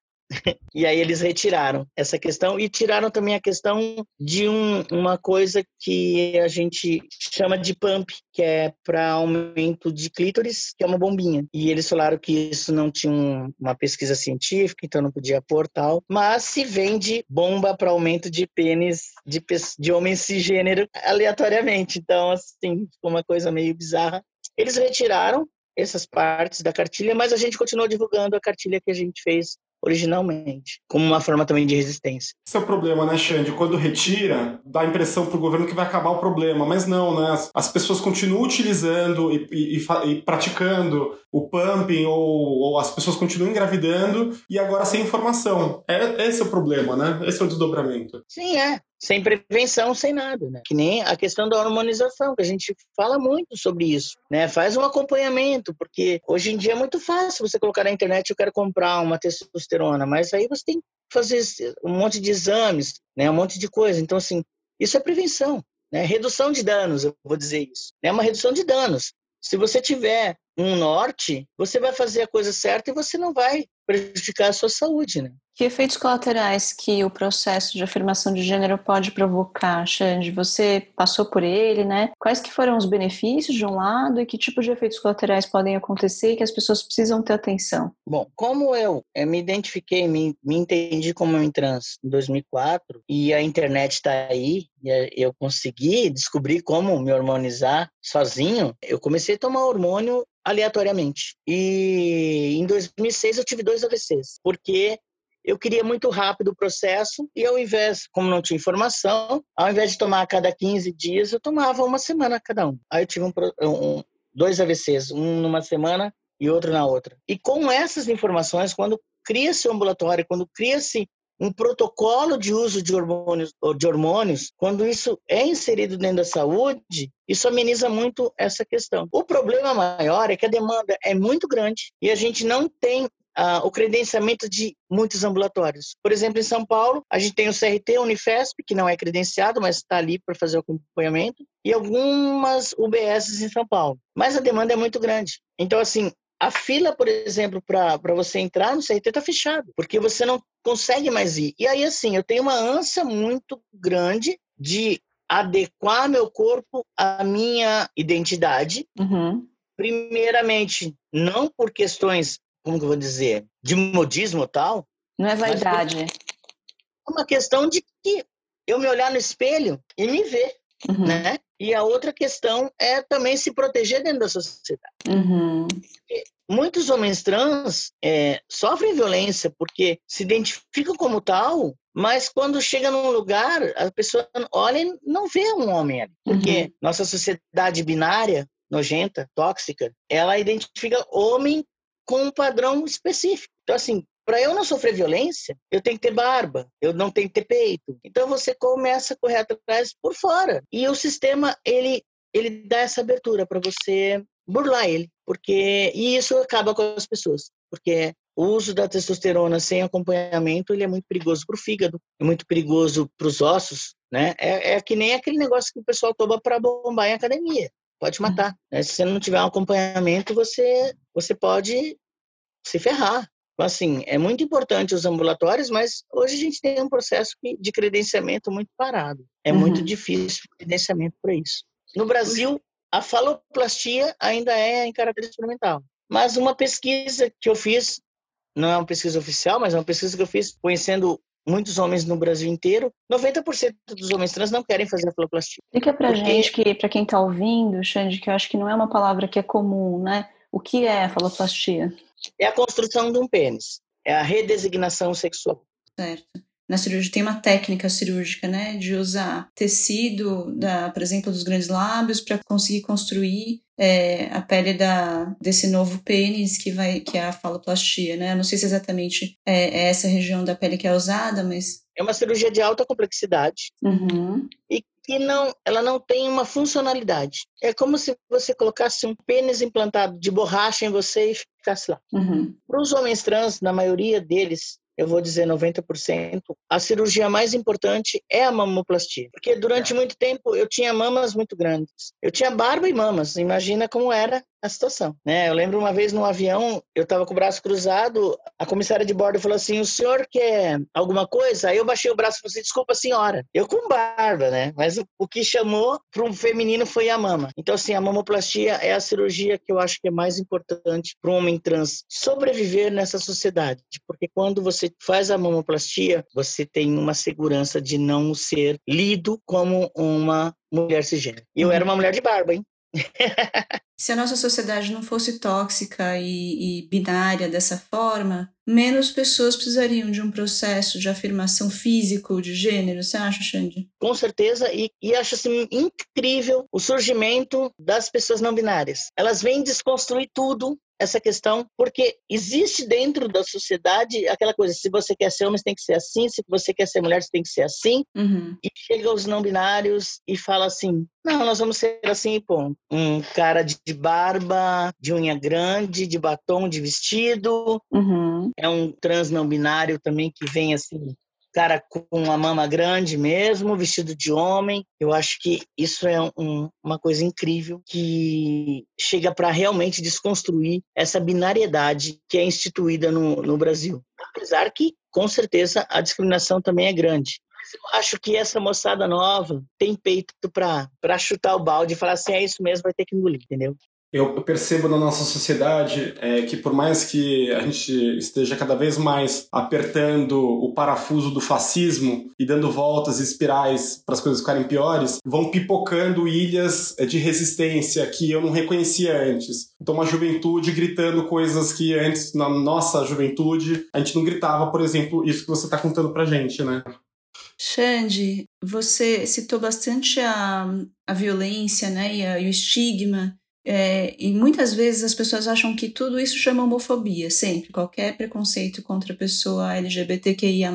[SPEAKER 3] E aí eles retiraram essa questão e tiraram também a questão de um, uma coisa que a gente chama de pump, que é para aumento de clítoris, que é uma bombinha. E eles falaram que isso não tinha um, uma pesquisa científica, então não podia pôr tal. Mas se vende bomba para aumento de pênis de, de homem cisgênero aleatoriamente. Então, assim, ficou uma coisa meio bizarra. Eles retiraram essas partes da cartilha, mas a gente continuou divulgando a cartilha que a gente fez originalmente, como uma forma também de resistência.
[SPEAKER 1] Esse é o problema, né, Xande? Quando retira, dá a impressão para o governo que vai acabar o problema, mas não, né? As, as pessoas continuam utilizando e, e, e, e praticando o pumping ou, ou, as pessoas continuam engravidando e agora sem informação. É, esse é o problema, né? Esse é o desdobramento.
[SPEAKER 3] Sim, é sem prevenção, sem nada, né? Que nem a questão da hormonização, que a gente fala muito sobre isso, né? Faz um acompanhamento, porque hoje em dia é muito fácil você colocar na internet, eu quero comprar uma testosterona, mas aí você tem que fazer um monte de exames, né? Um monte de coisa. Então, assim, isso é prevenção, né? Redução de danos, eu vou dizer isso. É uma redução de danos. Se você tiver um norte, você vai fazer a coisa certa e você não vai prejudicar a sua saúde, né?
[SPEAKER 2] Que efeitos colaterais que o processo de afirmação de gênero pode provocar, Xande? Você passou por ele, né? Quais que foram os benefícios de um lado e que tipo de efeitos colaterais podem acontecer e que as pessoas precisam ter atenção?
[SPEAKER 3] Bom, como eu, me identifiquei, me, me entendi como um trans em 2004 e a internet está aí, e eu consegui descobrir como me hormonizar sozinho, eu comecei a tomar hormônio aleatoriamente. E em 2006 eu tive dois AVCs, porque eu queria muito rápido o processo e ao invés, como não tinha informação, ao invés de tomar a cada 15 dias, eu tomava uma semana cada um. Aí eu tive um, um, dois AVCs, um numa semana e outro na outra. E com essas informações, quando cria-se o ambulatório, quando cria-se um protocolo de uso de hormônios, de hormônios, quando isso é inserido dentro da saúde, isso ameniza muito essa questão. O problema maior é que a demanda é muito grande e a gente não tem uh, o credenciamento de muitos ambulatórios. Por exemplo, em São Paulo, a gente tem o CRT Unifesp, que não é credenciado, mas está ali para fazer o acompanhamento, e algumas UBSs em São Paulo. Mas a demanda é muito grande. Então, assim, a fila, por exemplo, para você entrar no CRT está fechado, porque você não consegue mais ir. E aí, assim, eu tenho uma ânsia muito grande de adequar meu corpo à minha identidade.
[SPEAKER 2] Uhum.
[SPEAKER 3] Primeiramente, não por questões como que eu vou dizer, de modismo tal.
[SPEAKER 2] Não é vaidade.
[SPEAKER 3] É uma questão de que eu me olhar no espelho e me ver, uhum. né? E a outra questão é também se proteger dentro da sociedade.
[SPEAKER 2] Uhum.
[SPEAKER 3] Muitos homens trans é, sofrem violência porque se identificam como tal, mas quando chega num lugar, a pessoa olha e não vê um homem ali. Porque uhum. nossa sociedade binária, nojenta, tóxica, ela identifica homem com um padrão específico. Então, assim, para eu não sofrer violência, eu tenho que ter barba, eu não tenho que ter peito. Então você começa a correr atrás por fora. E o sistema, ele, ele dá essa abertura para você burlar ele, porque e isso acaba com as pessoas, porque o uso da testosterona sem acompanhamento ele é muito perigoso para o fígado, é muito perigoso para os ossos, né? É, é que nem aquele negócio que o pessoal toma para bombar em academia pode uhum. matar. Né? Se você não tiver um acompanhamento, você, você pode se ferrar. Assim, é muito importante os ambulatórios, mas hoje a gente tem um processo de credenciamento muito parado. É uhum. muito difícil o credenciamento para isso. No Brasil, a faloplastia ainda é em caráter experimental. Mas uma pesquisa que eu fiz, não é uma pesquisa oficial, mas é uma pesquisa que eu fiz conhecendo muitos homens no Brasil inteiro, 90% dos homens trans não querem fazer a faloplastia.
[SPEAKER 2] Explica pra porque... gente que, para quem está ouvindo, Xande, que eu acho que não é uma palavra que é comum, né? O que é a faloplastia?
[SPEAKER 3] É a construção de um pênis. É a redesignação sexual.
[SPEAKER 2] Certo. Na cirurgia tem uma técnica cirúrgica, né, de usar tecido, da, por exemplo, dos grandes lábios para conseguir construir é, a pele da, desse novo pênis que vai que é a faloplastia, né? Eu não sei se exatamente é, é, essa região da pele que é usada, mas
[SPEAKER 3] é uma cirurgia de alta complexidade
[SPEAKER 2] uhum.
[SPEAKER 3] e que não, ela não tem uma funcionalidade. É como se você colocasse um pênis implantado de borracha em você e ficasse lá.
[SPEAKER 2] Uhum.
[SPEAKER 3] Para os homens trans, na maioria deles, eu vou dizer 90%, a cirurgia mais importante é a mamoplastia. Porque durante é. muito tempo eu tinha mamas muito grandes. Eu tinha barba e mamas. Imagina como era a situação, né? Eu lembro uma vez no avião, eu estava com o braço cruzado, a comissária de bordo falou assim: "O senhor quer alguma coisa?" Aí eu baixei o braço e falei assim: "Desculpa, senhora". Eu com barba, né? Mas o, o que chamou para um feminino foi a mama. Então assim, a mamoplastia é a cirurgia que eu acho que é mais importante para um homem trans sobreviver nessa sociedade, porque quando você faz a mamoplastia, você tem uma segurança de não ser lido como uma mulher cisgênero. E eu era uma mulher de barba, hein?
[SPEAKER 2] Se a nossa sociedade não fosse tóxica e, e, binária dessa forma, menos pessoas precisariam de um processo de afirmação físico de gênero. Você acha, Xande?
[SPEAKER 3] Com certeza, e, e acho assim, incrível o surgimento das pessoas não binárias. Elas vêm desconstruir tudo essa questão, porque existe dentro da sociedade aquela coisa: se você quer ser homem, você tem que ser assim, se você quer ser mulher, você tem que ser assim.
[SPEAKER 2] Uhum.
[SPEAKER 3] E chega os não binários e fala assim: não, nós vamos ser assim, pô. Um cara de barba, de unha grande, de batom, de vestido.
[SPEAKER 2] Uhum.
[SPEAKER 3] É um trans não binário também que vem assim cara com a mama grande mesmo, vestido de homem. Eu acho que isso é um, uma coisa incrível que chega para realmente desconstruir essa binariedade que é instituída no, no Brasil. Apesar que, com certeza, a discriminação também é grande. Eu acho que essa moçada nova tem peito para chutar o balde e falar assim: é isso mesmo, vai ter que engolir, entendeu?
[SPEAKER 1] Eu percebo na nossa sociedade é, que por mais que a gente esteja cada vez mais apertando o parafuso do fascismo e dando voltas e espirais para as coisas ficarem piores, vão pipocando ilhas de resistência que eu não reconhecia antes. Então, uma juventude gritando coisas que antes, na nossa juventude, a gente não gritava, por exemplo, isso que você está contando para gente, né?
[SPEAKER 2] Xande, você citou bastante a, a violência né, e, a, e o estigma é, e muitas vezes as pessoas acham que tudo isso chama homofobia, sempre. Qualquer preconceito contra a pessoa LGBTQIA.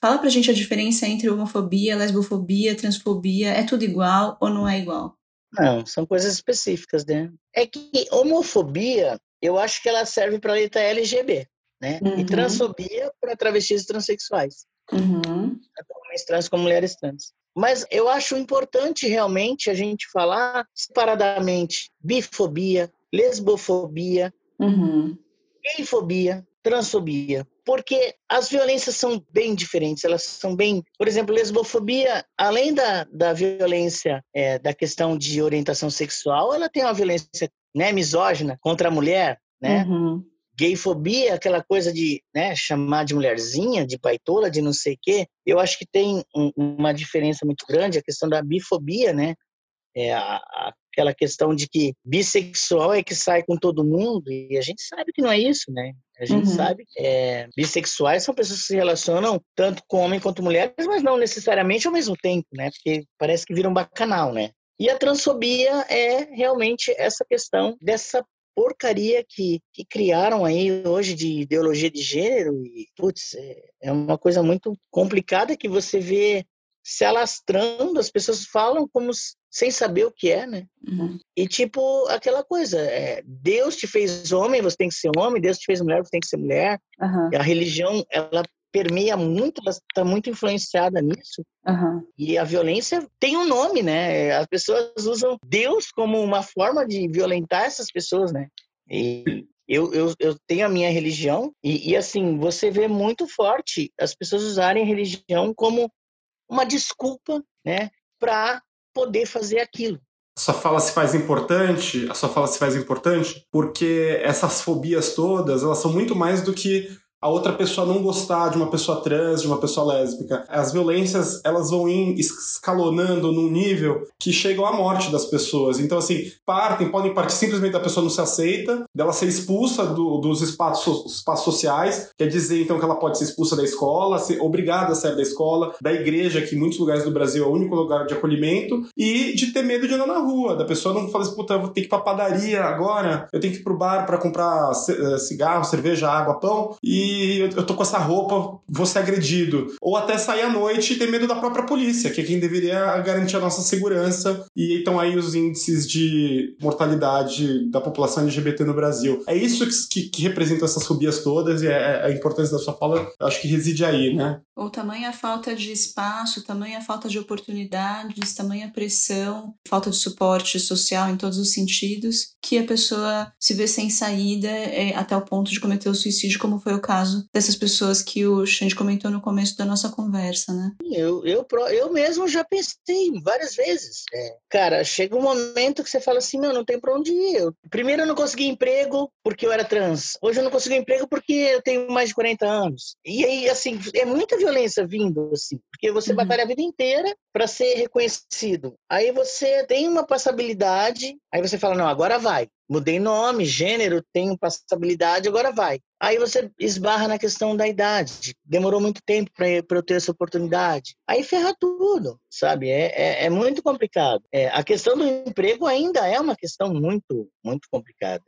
[SPEAKER 2] Fala pra gente a diferença entre homofobia, lesbofobia, transfobia. É tudo igual ou não é igual?
[SPEAKER 3] Não, são coisas específicas, né? É que homofobia, eu acho que ela serve para a letra LGB, né? Uhum. E transfobia para travestis e transexuais.
[SPEAKER 2] Uhum.
[SPEAKER 3] Tanto homens trans como mulheres trans. Mas eu acho importante realmente a gente falar separadamente bifobia, lesbofobia,
[SPEAKER 2] uhum.
[SPEAKER 3] gayfobia, transfobia. Porque as violências são bem diferentes, elas são bem. Por exemplo, lesbofobia, além da, da violência é, da questão de orientação sexual, ela tem uma violência né, misógina contra a mulher, né?
[SPEAKER 2] Uhum.
[SPEAKER 3] Gayfobia, aquela coisa de né, chamar de mulherzinha, de baitola, de não sei o quê, eu acho que tem um, uma diferença muito grande, a questão da bifobia, né? É a, a, aquela questão de que bissexual é que sai com todo mundo, e a gente sabe que não é isso, né? A gente uhum. sabe que é, bissexuais são pessoas que se relacionam tanto com homem quanto mulheres, mas não necessariamente ao mesmo tempo, né? Porque parece que viram um bacanal, né? E a transfobia é realmente essa questão dessa porcaria que, que criaram aí hoje de ideologia de gênero e, putz, é, é uma coisa muito complicada que você vê se alastrando, as pessoas falam como sem saber o que é, né?
[SPEAKER 2] Uhum.
[SPEAKER 3] E tipo, aquela coisa, é, Deus te fez homem, você tem que ser homem, Deus te fez mulher, você tem que ser mulher.
[SPEAKER 2] Uhum.
[SPEAKER 3] a religião, ela permeia muito, ela está muito influenciada nisso.
[SPEAKER 2] Uhum.
[SPEAKER 3] E a violência tem um nome, né? As pessoas usam Deus como uma forma de violentar essas pessoas, né? E eu, eu, eu tenho a minha religião e, e, assim, você vê muito forte as pessoas usarem a religião como uma desculpa, né? Para poder fazer aquilo.
[SPEAKER 1] A sua fala se faz importante, a sua fala se faz importante porque essas fobias todas, elas são muito mais do que a outra pessoa não gostar de uma pessoa trans, de uma pessoa lésbica. As violências, elas vão escalonando num nível que chegam à morte das pessoas. Então, assim, partem, podem partir simplesmente da pessoa não se aceita, dela ser expulsa do, dos espaços, espaços sociais, quer dizer, então, que ela pode ser expulsa da escola, ser obrigada a sair da escola, da igreja, que em muitos lugares do Brasil é o único lugar de acolhimento, e de ter medo de andar na rua, da pessoa não falar assim, puta, eu vou ter que ir pra padaria agora, eu tenho que ir pro bar para comprar eh, cigarro, cerveja, água, pão, e eu tô com essa roupa, vou ser agredido. Ou até sair à noite e ter medo da própria polícia, que é quem deveria garantir a nossa segurança. E então aí os índices de mortalidade da população LGBT no Brasil. É isso que, que, que representa essas fobias todas e é, é, a importância da sua fala, acho que reside aí, né?
[SPEAKER 2] Ou tamanha falta de espaço, tamanha falta de oportunidades, tamanha pressão, falta de suporte social em todos os sentidos, que a pessoa se vê sem saída é, até o ponto de cometer o suicídio, como foi o caso dessas pessoas que o Xande comentou no começo da nossa conversa, né?
[SPEAKER 3] Eu, eu, eu mesmo já pensei várias vezes. É, cara, chega um momento que você fala assim, meu, não tem pra onde ir. Eu, primeiro eu não consegui emprego porque eu era trans. Hoje eu não consigo emprego porque eu tenho mais de 40 anos. E aí, assim, é muita violência vindo, assim, porque você uhum. batalha a vida inteira para ser reconhecido. Aí você tem uma passabilidade, aí você fala, não, agora vai. Mudei nome, gênero, tenho passabilidade, agora vai. Aí você esbarra na questão da idade. Demorou muito tempo para eu ter essa oportunidade. Aí ferra tudo, sabe? É, é, é muito complicado. É, a questão do emprego ainda é uma questão muito, muito complicada.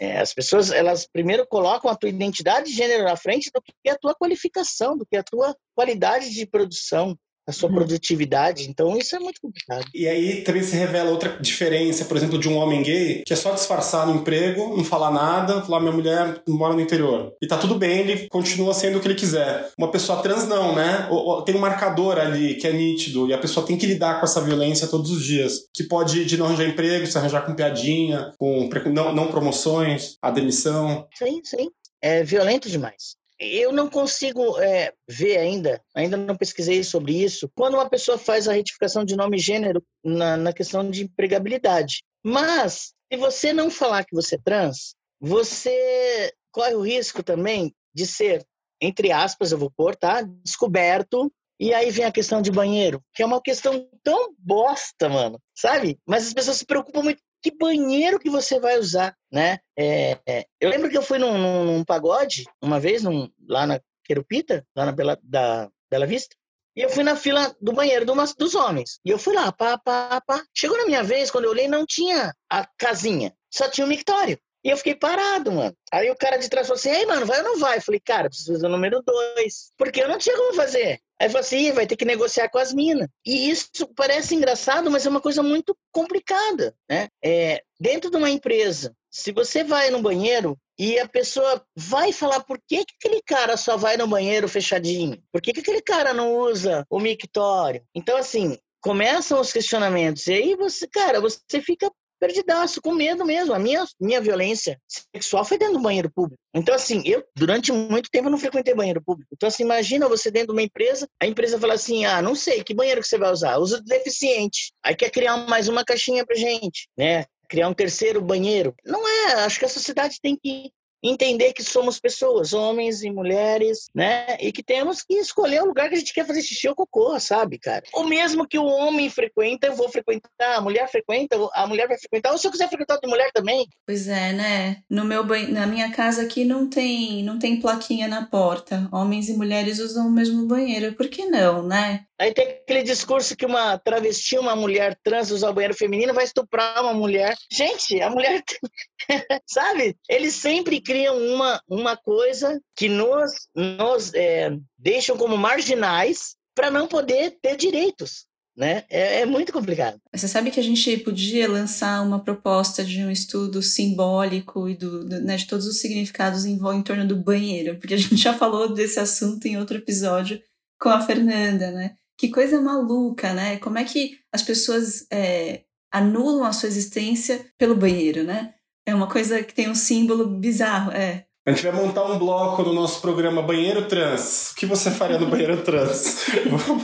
[SPEAKER 3] É, as pessoas, elas primeiro colocam a tua identidade de gênero na frente do que a tua qualificação, do que a tua qualidade de produção a sua uhum. produtividade. Então isso é muito complicado.
[SPEAKER 1] E aí também se revela outra diferença, por exemplo, de um homem gay, que é só disfarçar no emprego, não falar nada, falar minha mulher mora no interior. E tá tudo bem, ele continua sendo o que ele quiser. Uma pessoa trans não, né? Tem um marcador ali que é nítido e a pessoa tem que lidar com essa violência todos os dias, que pode ir de não arranjar emprego, se arranjar com piadinha, com não, não promoções, a demissão.
[SPEAKER 3] Sim, sim. É violento demais. Eu não consigo é, ver ainda, ainda não pesquisei sobre isso, quando uma pessoa faz a retificação de nome e gênero na, na questão de empregabilidade. Mas, se você não falar que você é trans, você corre o risco também de ser, entre aspas, eu vou pôr, tá? Descoberto. E aí vem a questão de banheiro, que é uma questão tão bosta, mano, sabe? Mas as pessoas se preocupam muito que banheiro que você vai usar, né? É, é, eu lembro que eu fui num, num, num pagode uma vez, num, lá na Querupita, lá na Bela, da Bela Vista, e eu fui na fila do banheiro do, dos homens. E eu fui lá, pá, pá, pá. Chegou na minha vez, quando eu olhei, não tinha a casinha, só tinha o mictório. E eu fiquei parado, mano. Aí o cara de trás falou assim: Ei, mano, vai ou não vai? Eu falei, cara, preciso fazer o número dois. Porque eu não tinha como fazer. Aí falou assim, vai ter que negociar com as minas. E isso parece engraçado, mas é uma coisa muito complicada, né? É, dentro de uma empresa, se você vai no banheiro e a pessoa vai falar por que, que aquele cara só vai no banheiro fechadinho? Por que, que aquele cara não usa o mictório? Então, assim, começam os questionamentos. E aí você, cara, você fica perdidaço, com medo mesmo. A minha, minha violência sexual foi dentro do banheiro público. Então, assim, eu, durante muito tempo, não frequentei banheiro público. Então, assim, imagina você dentro de uma empresa, a empresa fala assim, ah, não sei, que banheiro que você vai usar? Usa deficiente. Aí quer criar mais uma caixinha pra gente, né? Criar um terceiro banheiro. Não é, acho que a sociedade tem que entender que somos pessoas, homens e mulheres, né? E que temos que escolher o lugar que a gente quer fazer xixi ou cocô, sabe, cara? O mesmo que o homem frequenta, eu vou frequentar, a mulher frequenta, a mulher vai frequentar, ou se eu quiser frequentar de mulher também.
[SPEAKER 2] Pois é, né? No meu na minha casa aqui não tem, não tem plaquinha na porta. Homens e mulheres usam o mesmo banheiro. Por que não, né?
[SPEAKER 3] Aí tem aquele discurso que uma travesti, uma mulher trans usar o banheiro feminino vai estuprar uma mulher. Gente, a mulher. Sabe? Eles sempre criam uma, uma coisa que nos, nos é, deixam como marginais para não poder ter direitos. Né? É, é, muito complicado.
[SPEAKER 2] Você sabe que a gente podia lançar uma proposta de um estudo simbólico e do, do né, de todos os significados em, em torno do banheiro, porque a gente já falou desse assunto em outro episódio com a Fernanda, né? Que coisa maluca, né? Como é que as pessoas é, anulam a sua existência pelo banheiro, né? É uma coisa que tem um símbolo bizarro, é.
[SPEAKER 1] A gente vai montar um bloco no nosso programa Banheiro Trans. O que você faria no banheiro trans?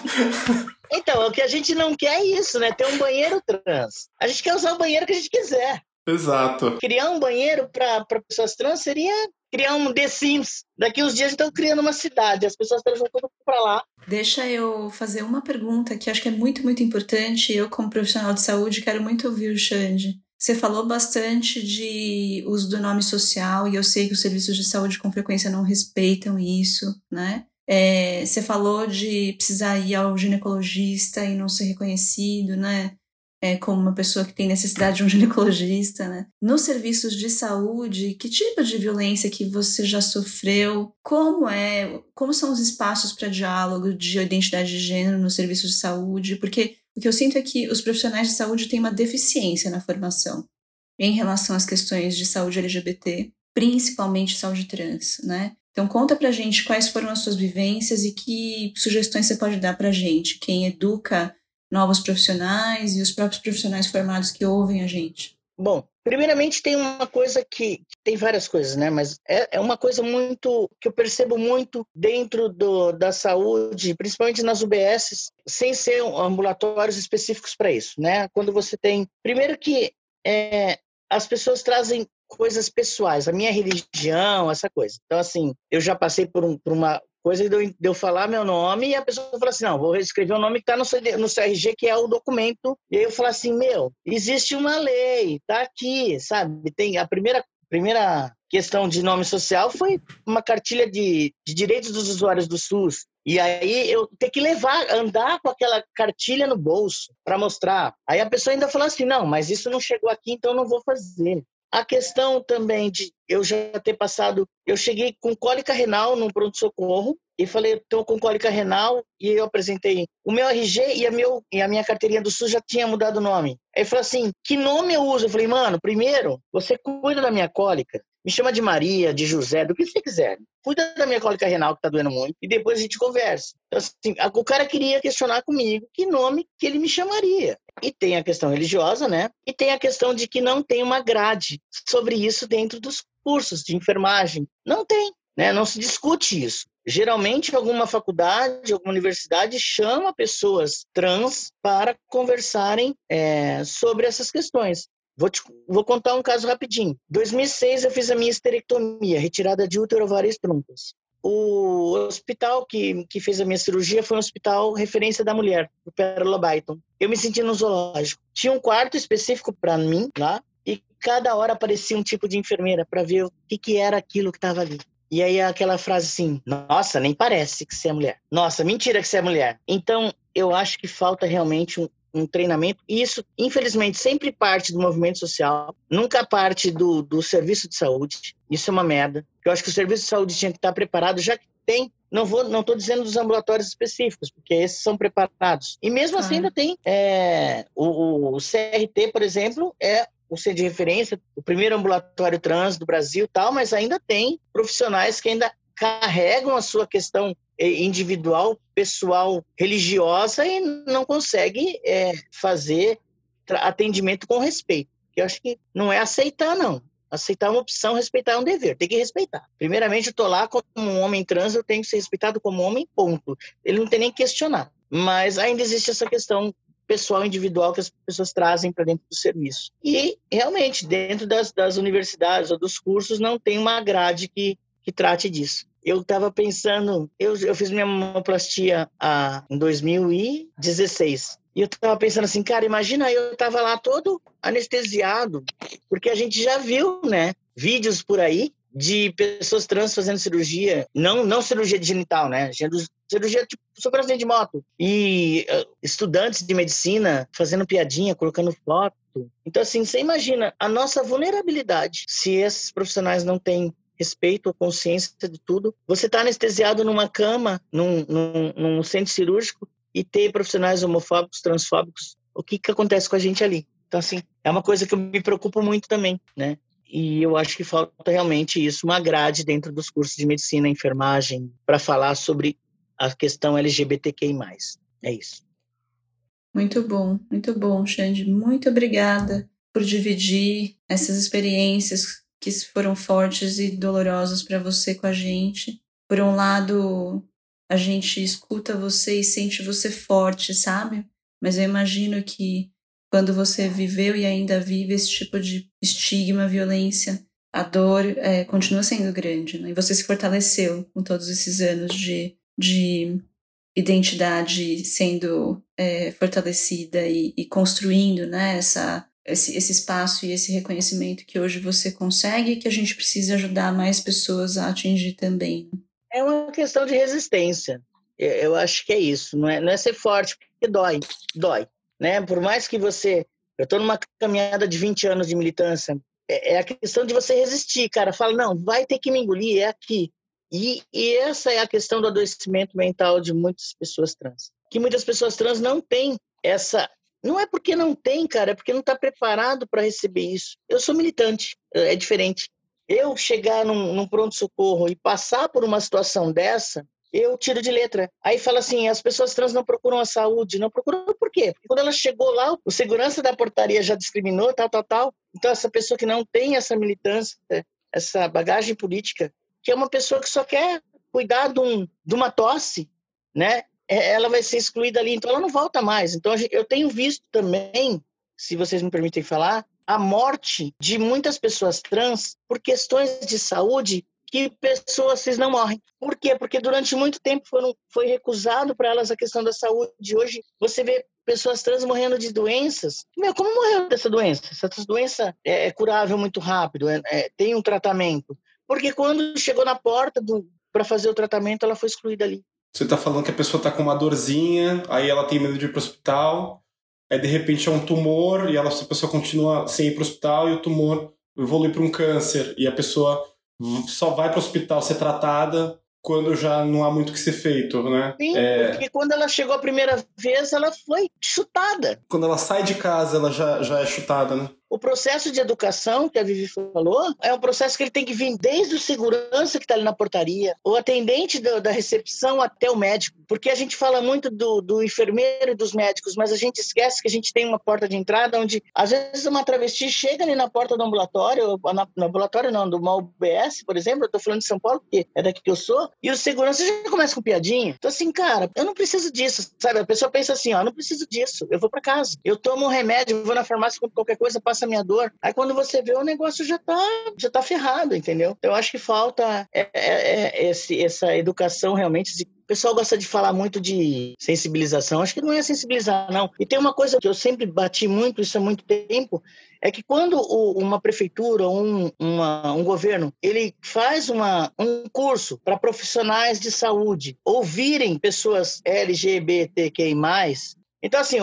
[SPEAKER 3] então, o que a gente não quer é isso, né? Ter um banheiro trans. A gente quer usar o banheiro que a gente quiser.
[SPEAKER 1] Exato.
[SPEAKER 3] Criar um banheiro para pessoas trans seria criar um The Sims. Daqui uns dias estão criando uma cidade, as pessoas estão jogando para lá.
[SPEAKER 2] Deixa eu fazer uma pergunta que acho que é muito, muito importante. Eu, como profissional de saúde, quero muito ouvir o Xande. Você falou bastante de uso do nome social e eu sei que os serviços de saúde com frequência não respeitam isso, né? É, você falou de precisar ir ao ginecologista e não ser reconhecido, né? é, como uma pessoa que tem necessidade de um ginecologista, né? Nos serviços de saúde, que tipo de violência que você já sofreu? Como é? Como são os espaços para diálogo de identidade de gênero nos serviços de saúde? Porque o que eu sinto é que os profissionais de saúde têm uma deficiência na formação em relação às questões de saúde LGBT, principalmente saúde trans, né? Então conta pra gente quais foram as suas vivências e que sugestões você pode dar pra gente, quem educa novos profissionais e os próprios profissionais formados que ouvem a gente.
[SPEAKER 3] Bom, primeiramente tem uma coisa que tem várias coisas, né? Mas é, é uma coisa muito que eu percebo muito dentro do, da saúde, principalmente nas UBSs, sem ser ambulatórios específicos para isso, né? Quando você tem, primeiro que é, as pessoas trazem coisas pessoais, a minha religião, essa coisa. Então, assim, eu já passei por, um, por uma coisa de eu, falar meu nome e a pessoa fala assim, não, vou escrever o nome que está no, no CRG, que é o documento. E aí eu falo assim, meu, existe uma lei, tá aqui, sabe? Tem a primeira, primeira questão de nome social foi uma cartilha de, de direitos dos usuários do SUS. E aí eu ter que levar, andar com aquela cartilha no bolso para mostrar. Aí a pessoa ainda fala assim, não, mas isso não chegou aqui, então não vou fazer. A questão também de eu já ter passado, eu cheguei com cólica renal no pronto-socorro e falei, estou com cólica renal e eu apresentei o meu RG e a, meu, e a minha carteirinha do SUS já tinha mudado o nome. Aí falou assim, que nome eu uso? Eu falei, mano, primeiro, você cuida da minha cólica, me chama de Maria, de José, do que você quiser. Cuida da minha cólica renal, que tá doendo muito, e depois a gente conversa. Então, assim, o cara queria questionar comigo que nome que ele me chamaria. E tem a questão religiosa, né? E tem a questão de que não tem uma grade sobre isso dentro dos cursos de enfermagem. Não tem, né? Não se discute isso. Geralmente, alguma faculdade, alguma universidade chama pessoas trans para conversarem é, sobre essas questões. Vou, te, vou contar um caso rapidinho. Em 2006 eu fiz a minha esterectomia, retirada de útero, ovários trunkas. O hospital que, que fez a minha cirurgia foi um hospital referência da mulher, o Pérola Byton. Eu me senti no zoológico. Tinha um quarto específico para mim lá, e cada hora aparecia um tipo de enfermeira para ver o que, que era aquilo que estava ali. E aí aquela frase assim: Nossa, nem parece que você é mulher. Nossa, mentira que você é mulher. Então, eu acho que falta realmente um, um treinamento. E isso, infelizmente, sempre parte do movimento social, nunca parte do, do serviço de saúde. Isso é uma merda. Eu acho que o serviço de saúde tinha que estar preparado, já que tem. Não vou, não estou dizendo dos ambulatórios específicos, porque esses são preparados. E mesmo assim ainda tem é, o, o CRT, por exemplo, é o ser de referência, o primeiro ambulatório trans do Brasil, tal, mas ainda tem profissionais que ainda carregam a sua questão individual, pessoal, religiosa e não consegue é, fazer atendimento com respeito. Eu acho que não é aceitar, não. Aceitar é uma opção, respeitar é um dever. Tem que respeitar. Primeiramente, eu estou lá como um homem trans, eu tenho que ser respeitado como homem, ponto. Ele não tem nem que questionar. Mas ainda existe essa questão pessoal, individual que as pessoas trazem para dentro do serviço. E, realmente, dentro das, das universidades ou dos cursos, não tem uma grade que, que trate disso eu estava pensando, eu, eu fiz minha mamoplastia ah, em 2016. E eu estava pensando assim, cara, imagina eu estava lá todo anestesiado, porque a gente já viu, né, vídeos por aí de pessoas trans fazendo cirurgia, não não cirurgia genital, né, cirurgia tipo super acidente de moto e uh, estudantes de medicina fazendo piadinha, colocando foto. Então assim, você imagina a nossa vulnerabilidade se esses profissionais não têm respeito ou consciência de tudo. Você está anestesiado numa cama, num, num, num, centro cirúrgico, e ter profissionais homofóbicos, transfóbicos. O que, que acontece com a gente ali? Então, assim, é uma coisa que eu me preocupo muito também, né? E eu acho que falta realmente isso, uma grade dentro dos cursos de medicina, enfermagem, para falar sobre a questão LGBTQI+. É isso.
[SPEAKER 2] Muito bom, muito bom, Xande. Muito obrigada por dividir essas experiências que foram fortes e dolorosos para você com a gente. Por um lado, a gente escuta você e sente você forte, sabe? Mas eu imagino que quando você viveu e ainda vive esse tipo de estigma, violência, a dor é, continua sendo grande, né? E você se fortaleceu com todos esses anos de, de identidade sendo é, fortalecida e, e, construindo né, essa esse, esse espaço e esse reconhecimento que hoje você consegue que a gente precisa ajudar mais pessoas a atingir também.
[SPEAKER 3] É uma questão de resistência. Eu acho que é isso. Não é, não é ser forte, porque dói. Dói. Né? Por mais que você. Eu estou numa caminhada de 20 anos de militância. É, é, a questão de você resistir, cara. Fala, não, vai ter que me engolir, é aqui. E, e essa é a questão do adoecimento mental de muitas pessoas trans. Que muitas pessoas trans não têm essa não é porque não tem, cara, é porque não está preparado para receber isso. Eu sou militante, é diferente. eu chegar num, num pronto-socorro e passar por uma situação dessa, eu tiro de letra. Aí fala assim: as pessoas trans não procuram a saúde. Não procuram por quê? Porque quando ela chegou lá, o segurança da portaria já discriminou, tal, tal, tal. Então, essa pessoa que não tem essa militância, essa bagagem política, que é uma pessoa que só quer cuidar de, um, de uma tosse, né? É, ela vai ser excluída ali, então ela não volta mais. Então, eu tenho visto também, se vocês me permitem falar, a morte de muitas pessoas trans por questões de saúde que pessoas cis não morrem. Por quê? Porque durante muito tempo foram, foi recusado para elas a questão da saúde. Hoje você vê pessoas trans morrendo de doenças. Meu, como morreu dessa doença? Essa doença é, é curável muito rápido, é, é, tem um tratamento. Porque quando chegou na porta para fazer o tratamento, ela foi excluída ali.
[SPEAKER 1] Você está falando que a pessoa está com uma dorzinha, aí ela tem medo de ir para o hospital, aí de repente é um tumor e ela, a pessoa continua sem ir para o hospital e o tumor evolui para um câncer e a pessoa só vai para o hospital ser tratada quando já não há muito o que ser feito, né?
[SPEAKER 3] Sim, é... porque quando ela chegou a primeira vez, ela foi chutada.
[SPEAKER 1] Quando ela sai de casa, ela já, já é chutada, né?
[SPEAKER 3] O processo de educação que a Vivi falou é um processo que ele tem que vir desde o segurança que está ali na portaria, o atendente da recepção até o médico, porque a gente fala muito do, do enfermeiro e dos médicos, mas a gente esquece que a gente tem uma porta de entrada onde às vezes uma travesti chega ali na porta do ambulatório, na, no ambulatório não, do uma UBS, por exemplo, eu estou falando de São Paulo, porque é daqui que eu sou, e o segurança já começa com piadinha. Então assim, cara, eu não preciso disso, sabe? A pessoa pensa assim, ó, não preciso disso, eu vou para casa, eu tomo um remédio, vou na farmácia, com qualquer coisa, passa essa minha dor. Aí quando você vê, o negócio já tá, já tá ferrado, entendeu? Eu acho que falta é, é, é esse, essa educação realmente de o pessoal gosta de falar muito de sensibilização. Acho que não é sensibilizar, não. E tem uma coisa que eu sempre bati muito, isso há muito tempo, é que quando uma prefeitura ou um, uma, um governo ele faz uma, um curso para profissionais de saúde ouvirem pessoas LGBTQI+, então assim,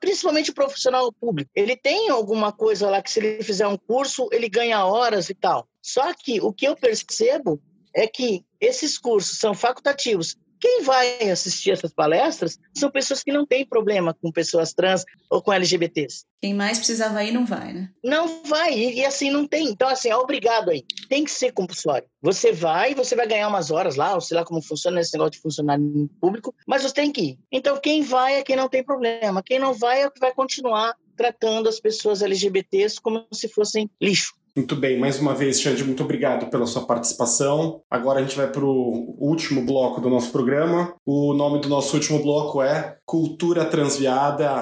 [SPEAKER 3] principalmente o profissional público. Ele tem alguma coisa lá que se ele fizer um curso, ele ganha horas e tal. Só que o que eu percebo é que esses cursos são facultativos quem vai assistir essas palestras são pessoas que não têm problema com pessoas trans ou com LGBTs.
[SPEAKER 2] Quem mais precisava ir não vai, né?
[SPEAKER 3] Não vai, e, e assim não tem. Então, assim, é obrigado aí. Tem que ser compulsório. Você vai, você vai ganhar umas horas lá, ou sei lá como funciona esse negócio de funcionário público, mas você tem que ir. Então, quem vai é quem não tem problema. Quem não vai é o que vai continuar tratando as pessoas LGBTs como se fossem lixo.
[SPEAKER 1] Muito bem, mais uma vez, Xande, muito obrigado pela sua participação. Agora a gente vai para o último bloco do nosso programa. O nome do nosso último bloco é Cultura Transviada.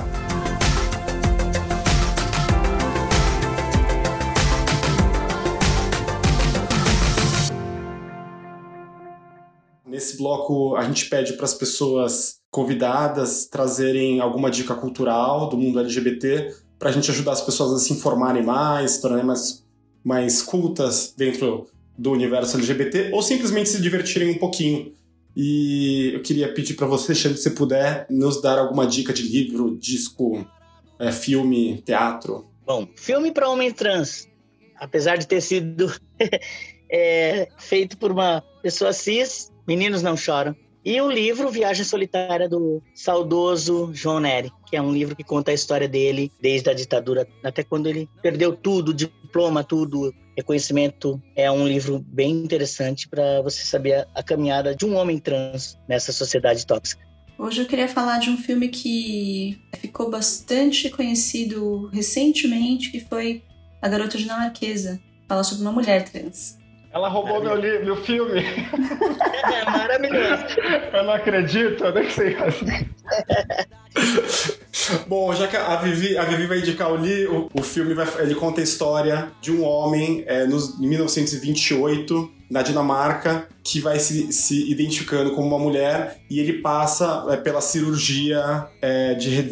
[SPEAKER 1] Nesse bloco, a gente pede para as pessoas convidadas trazerem alguma dica cultural do mundo LGBT para a gente ajudar as pessoas a se informarem mais, tornarem mais mais cultas dentro do universo LGBT ou simplesmente se divertirem um pouquinho. E eu queria pedir para você, Xande, se puder nos dar alguma dica de livro, disco, é, filme, teatro.
[SPEAKER 3] Bom, filme para homem trans, apesar de ter sido é, feito por uma pessoa cis, Meninos Não Choram. E o livro Viagem Solitária do saudoso João Nery, que é um livro que conta a história dele desde a ditadura até quando ele perdeu tudo, diploma, tudo, reconhecimento. É um livro bem interessante para você saber a, caminhada de um homem trans nessa sociedade tóxica.
[SPEAKER 2] Hoje eu queria falar de um filme que ficou bastante conhecido recentemente, que foi A Garota Dinamarquesa. Fala sobre uma mulher trans.
[SPEAKER 1] Ela roubou meu, livro, meu filme.
[SPEAKER 3] É maravilhoso.
[SPEAKER 1] Eu não acredito, eu nem sei. Bom, já que a Vivi, a Vivi vai indicar o, li, o, o filme, vai, ele conta a história de um homem é, nos, em 1928 na Dinamarca que vai se, se identificando como uma mulher e ele passa é, pela cirurgia é, de,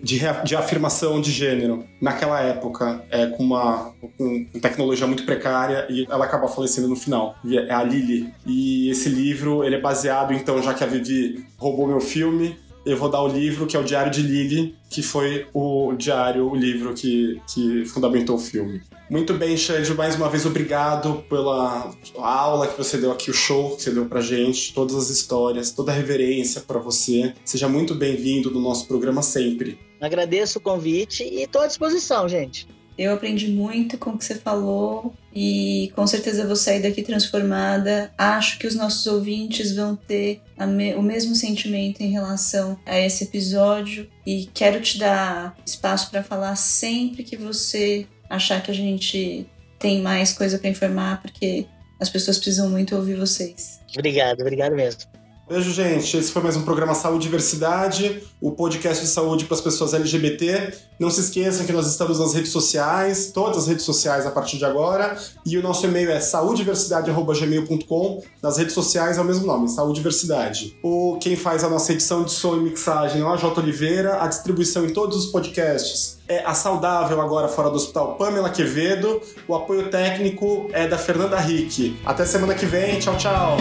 [SPEAKER 1] de, de, afirmação de gênero. Naquela época é, com uma com tecnologia muito precária e ela acaba falecendo no final. É a Lily. E esse livro ele é baseado então já que a Vivi roubou meu filme eu vou dar o livro que é o Diário de Lily que foi o diário o livro que, que fundamentou o filme muito bem, Xande, mais uma vez obrigado pela aula que você deu aqui, o show que você deu pra gente, todas as histórias, toda a reverência para você. Seja muito bem-vindo no nosso programa sempre.
[SPEAKER 3] Agradeço o convite e estou à disposição, gente.
[SPEAKER 2] Eu aprendi muito com o que você falou e com certeza vou sair daqui transformada. Acho que os nossos ouvintes vão ter me o mesmo sentimento em relação a esse episódio e quero te dar espaço para falar sempre que você achar que a gente tem mais coisa para informar, porque as pessoas precisam muito ouvir vocês.
[SPEAKER 3] Obrigado, obrigado mesmo.
[SPEAKER 1] Beijo, gente. Esse foi mais um programa Saúde e Diversidade, o podcast de saúde para as pessoas LGBT. Não se esqueçam que nós estamos nas redes sociais, todas as redes sociais a partir de agora, e o nosso e-mail é saudiversidade@gmail.com. Nas redes sociais é o mesmo nome, Saúde Diversidade. O quem faz a nossa edição de som e mixagem é o J Oliveira, a distribuição em todos os podcasts é a saudável agora fora do hospital Pamela Quevedo. O apoio técnico é da Fernanda Rick. Até semana que vem. Tchau, tchau.